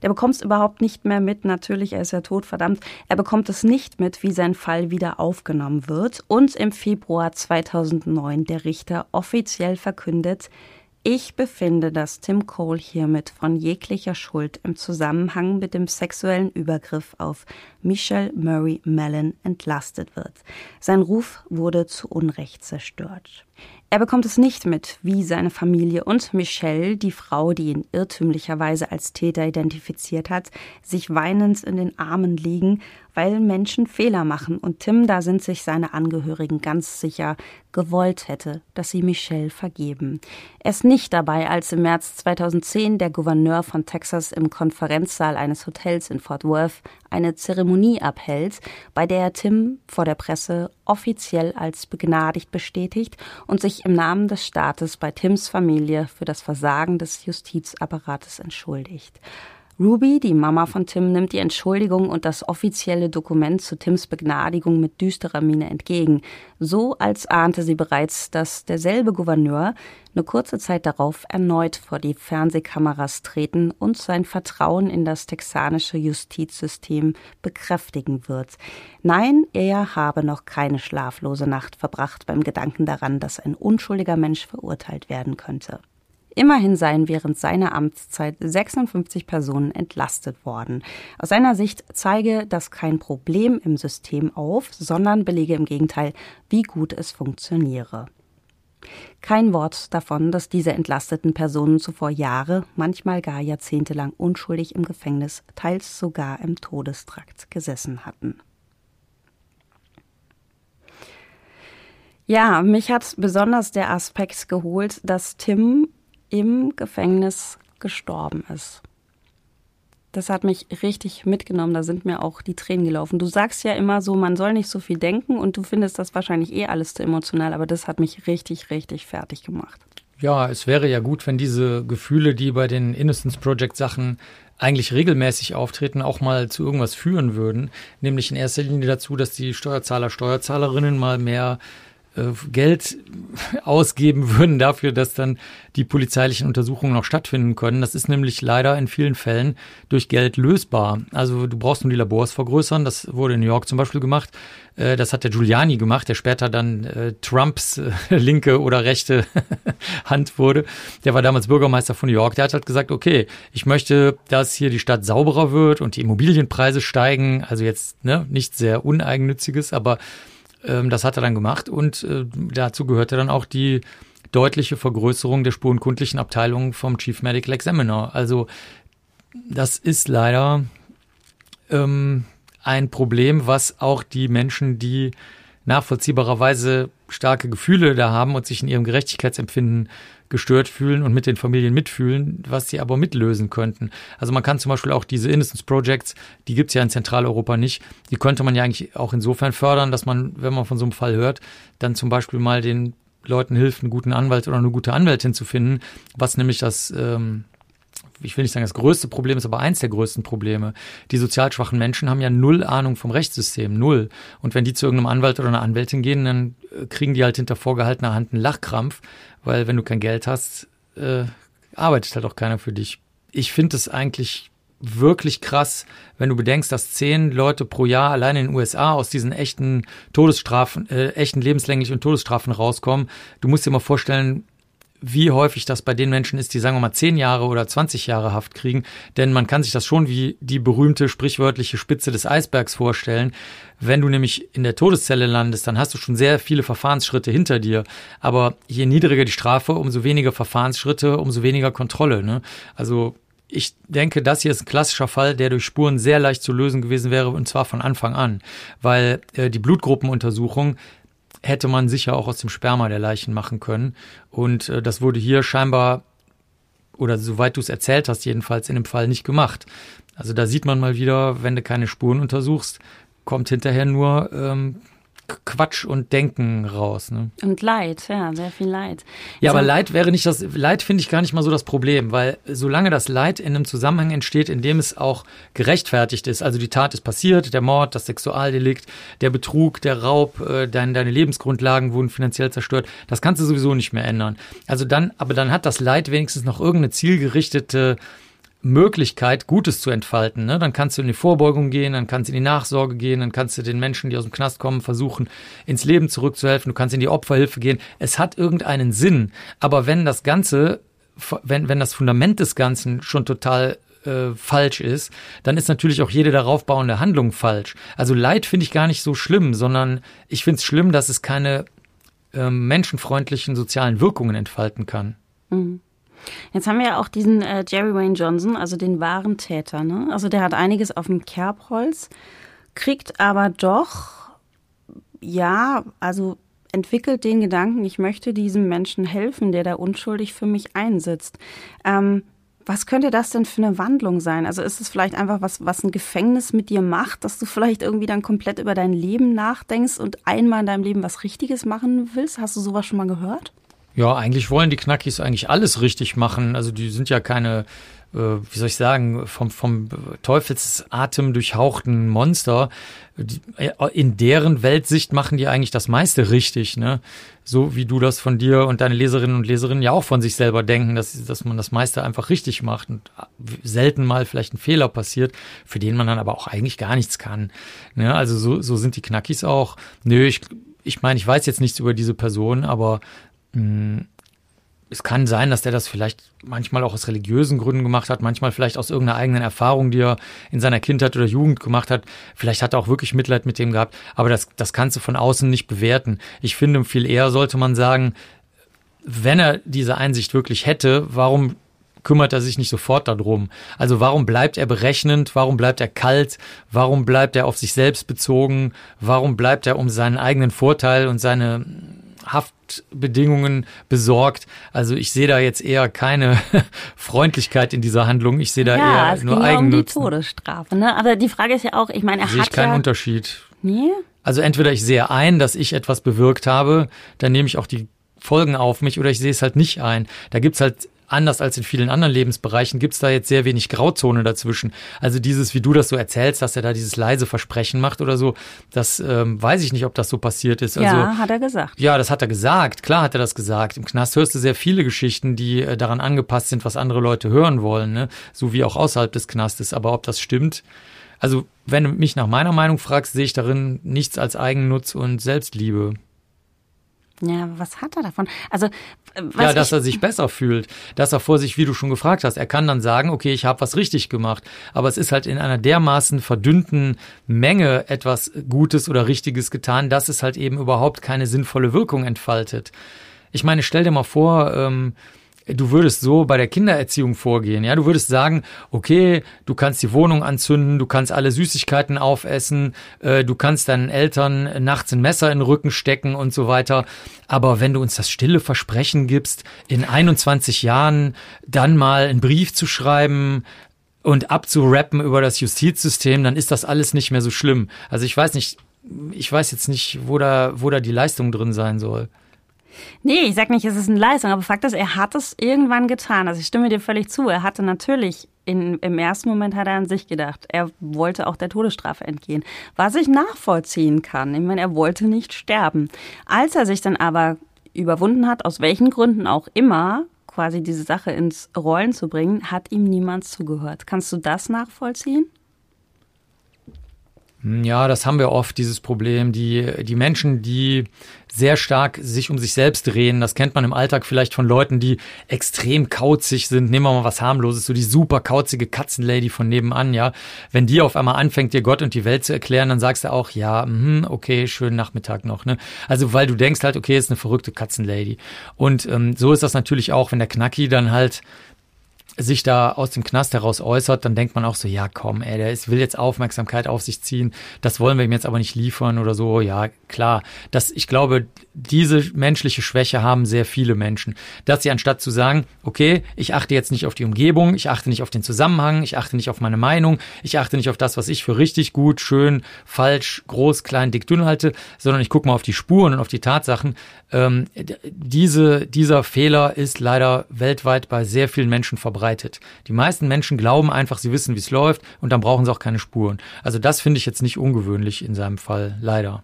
Der bekommt es überhaupt nicht mehr mit, natürlich, er ist ja tot, verdammt, er bekommt es nicht mit, wie sein Fall wieder aufgenommen wird. Und im Februar 2009 der Richter offiziell verkündet, ich befinde, dass Tim Cole hiermit von jeglicher Schuld im Zusammenhang mit dem sexuellen Übergriff auf Michelle Murray Mellon entlastet wird. Sein Ruf wurde zu Unrecht zerstört. Er bekommt es nicht mit, wie seine Familie und Michelle, die Frau, die ihn irrtümlicherweise als Täter identifiziert hat, sich weinend in den Armen liegen, weil Menschen Fehler machen und Tim, da sind sich seine Angehörigen ganz sicher, gewollt hätte, dass sie Michelle vergeben. Er ist nicht dabei, als im März 2010 der Gouverneur von Texas im Konferenzsaal eines Hotels in Fort Worth eine Zeremonie abhält, bei der er Tim vor der Presse offiziell als begnadigt bestätigt und sich im Namen des Staates bei Tims Familie für das Versagen des Justizapparates entschuldigt. Ruby, die Mama von Tim, nimmt die Entschuldigung und das offizielle Dokument zu Tims Begnadigung mit düsterer Miene entgegen, so als ahnte sie bereits, dass derselbe Gouverneur eine kurze Zeit darauf erneut vor die Fernsehkameras treten und sein Vertrauen in das texanische Justizsystem bekräftigen wird. Nein, er habe noch keine schlaflose Nacht verbracht beim Gedanken daran, dass ein unschuldiger Mensch verurteilt werden könnte. Immerhin seien während seiner Amtszeit 56 Personen entlastet worden. Aus seiner Sicht zeige das kein Problem im System auf, sondern belege im Gegenteil, wie gut es funktioniere. Kein Wort davon, dass diese entlasteten Personen zuvor Jahre, manchmal gar jahrzehntelang unschuldig im Gefängnis, teils sogar im Todestrakt gesessen hatten. Ja, mich hat besonders der Aspekt geholt, dass Tim im Gefängnis gestorben ist. Das hat mich richtig mitgenommen. Da sind mir auch die Tränen gelaufen. Du sagst ja immer so, man soll nicht so viel denken und du findest das wahrscheinlich eh alles zu emotional, aber das hat mich richtig, richtig fertig gemacht. Ja, es wäre ja gut, wenn diese Gefühle, die bei den Innocence Project Sachen eigentlich regelmäßig auftreten, auch mal zu irgendwas führen würden. Nämlich in erster Linie dazu, dass die Steuerzahler, Steuerzahlerinnen mal mehr Geld ausgeben würden dafür, dass dann die polizeilichen Untersuchungen noch stattfinden können. Das ist nämlich leider in vielen Fällen durch Geld lösbar. Also du brauchst nur die Labors vergrößern. Das wurde in New York zum Beispiel gemacht. Äh, das hat der Giuliani gemacht, der später dann äh, Trumps linke oder rechte Hand wurde. Der war damals Bürgermeister von New York. Der hat halt gesagt, okay, ich möchte, dass hier die Stadt sauberer wird und die Immobilienpreise steigen. Also jetzt ne, nicht sehr uneigennütziges, aber ähm, das hat er dann gemacht und äh, dazu gehörte dann auch die deutliche Vergrößerung der spurenkundlichen Abteilung vom Chief Medical Examiner. Also das ist leider ähm, ein Problem, was auch die Menschen, die nachvollziehbarerweise starke Gefühle da haben und sich in ihrem Gerechtigkeitsempfinden gestört fühlen und mit den Familien mitfühlen, was sie aber mitlösen könnten. Also man kann zum Beispiel auch diese Innocence Projects, die gibt's ja in Zentraleuropa nicht, die könnte man ja eigentlich auch insofern fördern, dass man, wenn man von so einem Fall hört, dann zum Beispiel mal den Leuten hilft, einen guten Anwalt oder eine gute Anwältin zu finden, was nämlich das ähm, ich will nicht sagen, das größte Problem ist, aber eins der größten Probleme. Die sozial schwachen Menschen haben ja null Ahnung vom Rechtssystem, null. Und wenn die zu irgendeinem Anwalt oder einer Anwältin gehen, dann äh, kriegen die halt hinter vorgehaltener Hand einen Lachkrampf, weil wenn du kein Geld hast, äh, arbeitet halt auch keiner für dich. Ich finde es eigentlich wirklich krass, wenn du bedenkst, dass zehn Leute pro Jahr allein in den USA aus diesen echten Todesstrafen, äh, echten lebenslänglichen Todesstrafen rauskommen. Du musst dir mal vorstellen, wie häufig das bei den Menschen ist, die sagen wir mal zehn Jahre oder 20 Jahre Haft kriegen. Denn man kann sich das schon wie die berühmte sprichwörtliche Spitze des Eisbergs vorstellen. Wenn du nämlich in der Todeszelle landest, dann hast du schon sehr viele Verfahrensschritte hinter dir. Aber je niedriger die Strafe, umso weniger Verfahrensschritte, umso weniger Kontrolle. Ne? Also ich denke, das hier ist ein klassischer Fall, der durch Spuren sehr leicht zu lösen gewesen wäre, und zwar von Anfang an. Weil äh, die Blutgruppenuntersuchung hätte man sicher auch aus dem Sperma der Leichen machen können. Und äh, das wurde hier scheinbar, oder soweit du es erzählt hast, jedenfalls in dem Fall nicht gemacht. Also da sieht man mal wieder, wenn du keine Spuren untersuchst, kommt hinterher nur ähm, Quatsch und Denken raus. Ne? Und Leid, ja, sehr viel Leid. Ja, also, aber Leid wäre nicht das, Leid finde ich gar nicht mal so das Problem, weil solange das Leid in einem Zusammenhang entsteht, in dem es auch gerechtfertigt ist, also die Tat ist passiert, der Mord, das Sexualdelikt, der Betrug, der Raub, äh, dein, deine Lebensgrundlagen wurden finanziell zerstört, das kannst du sowieso nicht mehr ändern. Also dann, aber dann hat das Leid wenigstens noch irgendeine zielgerichtete Möglichkeit, Gutes zu entfalten. Ne? Dann kannst du in die Vorbeugung gehen, dann kannst du in die Nachsorge gehen, dann kannst du den Menschen, die aus dem Knast kommen, versuchen, ins Leben zurückzuhelfen. Du kannst in die Opferhilfe gehen. Es hat irgendeinen Sinn. Aber wenn das Ganze, wenn, wenn das Fundament des Ganzen schon total äh, falsch ist, dann ist natürlich auch jede darauf bauende Handlung falsch. Also Leid finde ich gar nicht so schlimm, sondern ich finde es schlimm, dass es keine äh, menschenfreundlichen sozialen Wirkungen entfalten kann. Mhm. Jetzt haben wir ja auch diesen äh, Jerry Wayne Johnson, also den wahren Täter. Ne? Also der hat einiges auf dem Kerbholz, kriegt aber doch, ja, also entwickelt den Gedanken, ich möchte diesem Menschen helfen, der da unschuldig für mich einsitzt. Ähm, was könnte das denn für eine Wandlung sein? Also ist es vielleicht einfach was, was ein Gefängnis mit dir macht, dass du vielleicht irgendwie dann komplett über dein Leben nachdenkst und einmal in deinem Leben was Richtiges machen willst? Hast du sowas schon mal gehört? Ja, eigentlich wollen die Knackis eigentlich alles richtig machen. Also die sind ja keine äh, wie soll ich sagen, vom, vom Teufelsatem durchhauchten Monster. Äh, in deren Weltsicht machen die eigentlich das meiste richtig, ne? So wie du das von dir und deine Leserinnen und Leserinnen ja auch von sich selber denken, dass, dass man das meiste einfach richtig macht und selten mal vielleicht ein Fehler passiert, für den man dann aber auch eigentlich gar nichts kann. Ne? Also so, so sind die Knackis auch. Nö, ich, ich meine, ich weiß jetzt nichts über diese Person, aber es kann sein, dass der das vielleicht manchmal auch aus religiösen Gründen gemacht hat, manchmal vielleicht aus irgendeiner eigenen Erfahrung, die er in seiner Kindheit oder Jugend gemacht hat. Vielleicht hat er auch wirklich Mitleid mit dem gehabt, aber das, das kannst du von außen nicht bewerten. Ich finde, viel eher sollte man sagen, wenn er diese Einsicht wirklich hätte, warum kümmert er sich nicht sofort darum? Also warum bleibt er berechnend? Warum bleibt er kalt? Warum bleibt er auf sich selbst bezogen? Warum bleibt er um seinen eigenen Vorteil und seine Haftbedingungen besorgt. Also ich sehe da jetzt eher keine Freundlichkeit in dieser Handlung. Ich sehe da ja, eher es nur ging ja um die Todesstrafe. Ne? Aber die Frage ist ja auch, ich meine, er sehe hat ich keinen ja Unterschied. Nee? Also entweder ich sehe ein, dass ich etwas bewirkt habe, dann nehme ich auch die Folgen auf mich oder ich sehe es halt nicht ein. Da gibt's halt anders als in vielen anderen Lebensbereichen gibt es da jetzt sehr wenig Grauzone dazwischen. Also dieses, wie du das so erzählst, dass er da dieses leise Versprechen macht oder so, das ähm, weiß ich nicht, ob das so passiert ist. Also, ja, hat er gesagt. Ja, das hat er gesagt. Klar hat er das gesagt. Im Knast hörst du sehr viele Geschichten, die äh, daran angepasst sind, was andere Leute hören wollen, ne? so wie auch außerhalb des Knastes. Aber ob das stimmt, also wenn du mich nach meiner Meinung fragst, sehe ich darin nichts als Eigennutz und Selbstliebe. Ja, was hat er davon? Also, äh, ja, dass er sich besser fühlt, dass er vor sich, wie du schon gefragt hast, er kann dann sagen, okay, ich habe was richtig gemacht, aber es ist halt in einer dermaßen verdünnten Menge etwas Gutes oder Richtiges getan, dass es halt eben überhaupt keine sinnvolle Wirkung entfaltet. Ich meine, stell dir mal vor, ähm, du würdest so bei der Kindererziehung vorgehen. Ja, du würdest sagen, okay, du kannst die Wohnung anzünden, du kannst alle Süßigkeiten aufessen, äh, du kannst deinen Eltern nachts ein Messer in den Rücken stecken und so weiter. Aber wenn du uns das stille Versprechen gibst, in 21 Jahren dann mal einen Brief zu schreiben, und abzurappen über das Justizsystem, dann ist das alles nicht mehr so schlimm. Also ich weiß nicht, ich weiß jetzt nicht, wo da, wo da die Leistung drin sein soll. Nee, ich sag nicht, es ist eine Leistung, aber Fakt ist, er hat es irgendwann getan. Also ich stimme dir völlig zu. Er hatte natürlich in, im ersten Moment hat er an sich gedacht. Er wollte auch der Todesstrafe entgehen. Was ich nachvollziehen kann. Ich meine, er wollte nicht sterben. Als er sich dann aber überwunden hat, aus welchen Gründen auch immer, quasi diese Sache ins Rollen zu bringen, hat ihm niemand zugehört. Kannst du das nachvollziehen? Ja, das haben wir oft, dieses Problem. Die, die Menschen, die sehr stark sich um sich selbst drehen, das kennt man im Alltag vielleicht von Leuten, die extrem kauzig sind. Nehmen wir mal was harmloses, so die super kauzige Katzenlady von nebenan, ja. Wenn die auf einmal anfängt, dir Gott und die Welt zu erklären, dann sagst du auch, ja, mh, okay, schönen Nachmittag noch, ne. Also, weil du denkst halt, okay, ist eine verrückte Katzenlady. Und ähm, so ist das natürlich auch, wenn der Knacki dann halt sich da aus dem Knast heraus äußert, dann denkt man auch so, ja komm, ey, der will jetzt Aufmerksamkeit auf sich ziehen, das wollen wir ihm jetzt aber nicht liefern oder so, ja klar. Das, ich glaube, diese menschliche Schwäche haben sehr viele Menschen, dass sie anstatt zu sagen, okay, ich achte jetzt nicht auf die Umgebung, ich achte nicht auf den Zusammenhang, ich achte nicht auf meine Meinung, ich achte nicht auf das, was ich für richtig gut, schön, falsch, groß, klein, dick, dünn halte, sondern ich gucke mal auf die Spuren und auf die Tatsachen. Ähm, diese, dieser Fehler ist leider weltweit bei sehr vielen Menschen verbreitet. Die meisten Menschen glauben einfach, sie wissen, wie es läuft und dann brauchen sie auch keine Spuren. Also das finde ich jetzt nicht ungewöhnlich in seinem Fall, leider.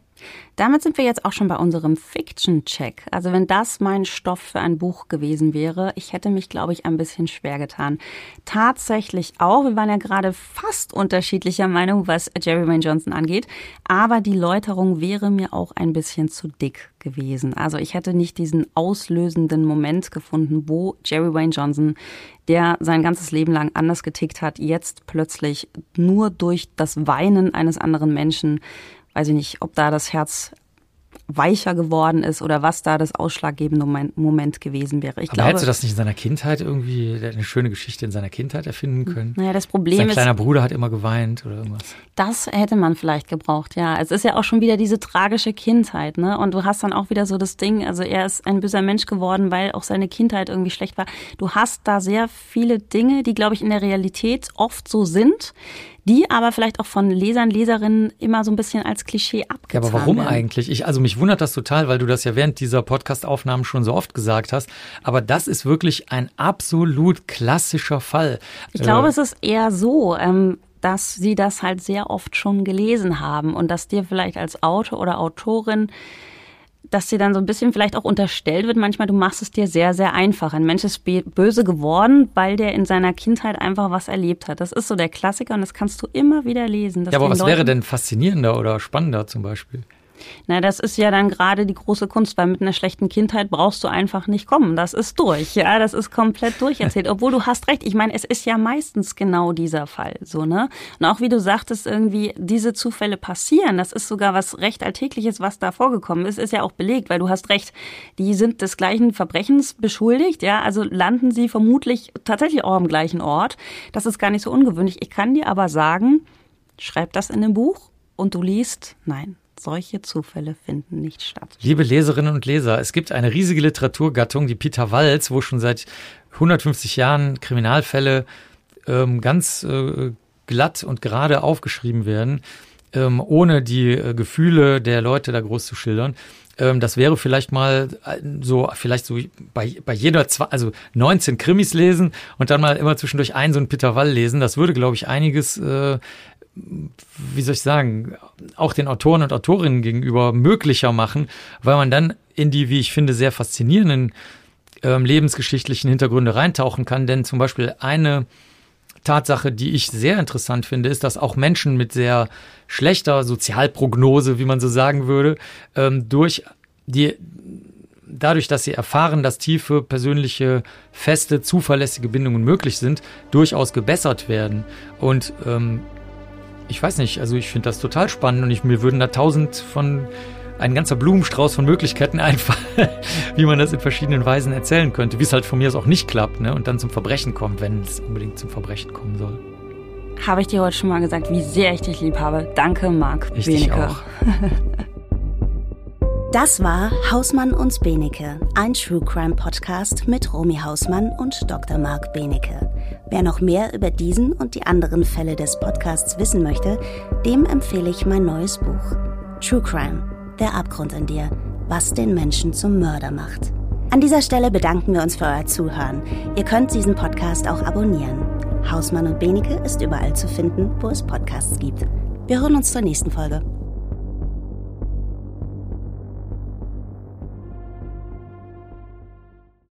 Damit sind wir jetzt auch schon bei unserem Fiction-Check. Also wenn das mein Stoff für ein Buch gewesen wäre, ich hätte mich, glaube ich, ein bisschen schwer getan. Tatsächlich auch, wir waren ja gerade fast unterschiedlicher Meinung, was Jerry Wayne Johnson angeht, aber die Läuterung wäre mir auch ein bisschen zu dick gewesen. Also ich hätte nicht diesen auslösenden Moment gefunden, wo Jerry Wayne Johnson, der sein ganzes Leben lang anders getickt hat, jetzt plötzlich nur durch das Weinen eines anderen Menschen weiß ich nicht, ob da das Herz weicher geworden ist oder was da das ausschlaggebende Moment gewesen wäre. Ich Aber glaube, hättest du das nicht in seiner Kindheit irgendwie eine schöne Geschichte in seiner Kindheit erfinden können? Naja, das Problem Sein ist. Sein kleiner Bruder hat immer geweint oder irgendwas. Das hätte man vielleicht gebraucht, ja. Es ist ja auch schon wieder diese tragische Kindheit, ne? Und du hast dann auch wieder so das Ding, also er ist ein böser Mensch geworden, weil auch seine Kindheit irgendwie schlecht war. Du hast da sehr viele Dinge, die, glaube ich, in der Realität oft so sind, die aber vielleicht auch von Lesern, Leserinnen immer so ein bisschen als Klischee abgetan Ja, aber warum werden. eigentlich? Ich, also mich wundert das total, weil du das ja während dieser Podcast-Aufnahmen schon so oft gesagt hast. Aber das ist wirklich ein absolut klassischer Fall. Ich glaube, Äh, es ist eher so, ähm, dass sie das halt sehr oft schon gelesen haben und dass dir vielleicht als Autor oder Autorin dass dir dann so ein bisschen vielleicht auch unterstellt wird, manchmal, du machst es dir sehr, sehr einfach. Ein Mensch ist böse geworden, weil der in seiner Kindheit einfach was erlebt hat. Das ist so der Klassiker und das kannst du immer wieder lesen. ja, aber was wäre Leuten- denn faszinierender oder spannender zum Beispiel? Na, das ist ja dann gerade die große Kunst, weil mit einer schlechten Kindheit brauchst du einfach nicht kommen. Das ist durch, ja, das ist komplett durcherzählt. Obwohl du hast recht. Ich meine, es ist ja meistens genau dieser Fall, so ne. Und auch wie du sagtest, irgendwie diese Zufälle passieren. Das ist sogar was recht alltägliches, was da vorgekommen ist, ist ja auch belegt, weil du hast recht. Die sind des gleichen Verbrechens beschuldigt, ja. Also landen sie vermutlich tatsächlich auch am gleichen Ort. Das ist gar nicht so ungewöhnlich. Ich kann dir aber sagen, schreib das in einem Buch und du liest, nein. Solche Zufälle finden nicht statt. Liebe Leserinnen und Leser, es gibt eine riesige Literaturgattung, die Peter Walz, wo schon seit 150 Jahren Kriminalfälle ähm, ganz äh, glatt und gerade aufgeschrieben werden, ähm, ohne die äh, Gefühle der Leute da groß zu schildern. Ähm, das wäre vielleicht mal äh, so, vielleicht so bei, bei jeder, zwei, also 19 Krimis lesen und dann mal immer zwischendurch einen so einen Peter Wall lesen. Das würde, glaube ich, einiges äh, wie soll ich sagen, auch den Autoren und Autorinnen gegenüber möglicher machen, weil man dann in die, wie ich finde, sehr faszinierenden ähm, lebensgeschichtlichen Hintergründe reintauchen kann. Denn zum Beispiel eine Tatsache, die ich sehr interessant finde, ist, dass auch Menschen mit sehr schlechter Sozialprognose, wie man so sagen würde, ähm, durch die dadurch, dass sie erfahren, dass tiefe, persönliche, feste, zuverlässige Bindungen möglich sind, durchaus gebessert werden. Und ähm, ich weiß nicht, also ich finde das total spannend und ich, mir würden da tausend von, ein ganzer Blumenstrauß von Möglichkeiten einfallen, wie man das in verschiedenen Weisen erzählen könnte, wie es halt von mir aus auch nicht klappt, ne, und dann zum Verbrechen kommt, wenn es unbedingt zum Verbrechen kommen soll. Habe ich dir heute schon mal gesagt, wie sehr ich dich lieb habe. Danke, Marc Ich dich Benecke. auch. Das war Hausmann und Benecke, ein True Crime Podcast mit Romy Hausmann und Dr. Marc Benecke. Wer noch mehr über diesen und die anderen Fälle des Podcasts wissen möchte, dem empfehle ich mein neues Buch. True Crime, der Abgrund in dir, was den Menschen zum Mörder macht. An dieser Stelle bedanken wir uns für euer Zuhören. Ihr könnt diesen Podcast auch abonnieren. Hausmann und Benecke ist überall zu finden, wo es Podcasts gibt. Wir hören uns zur nächsten Folge.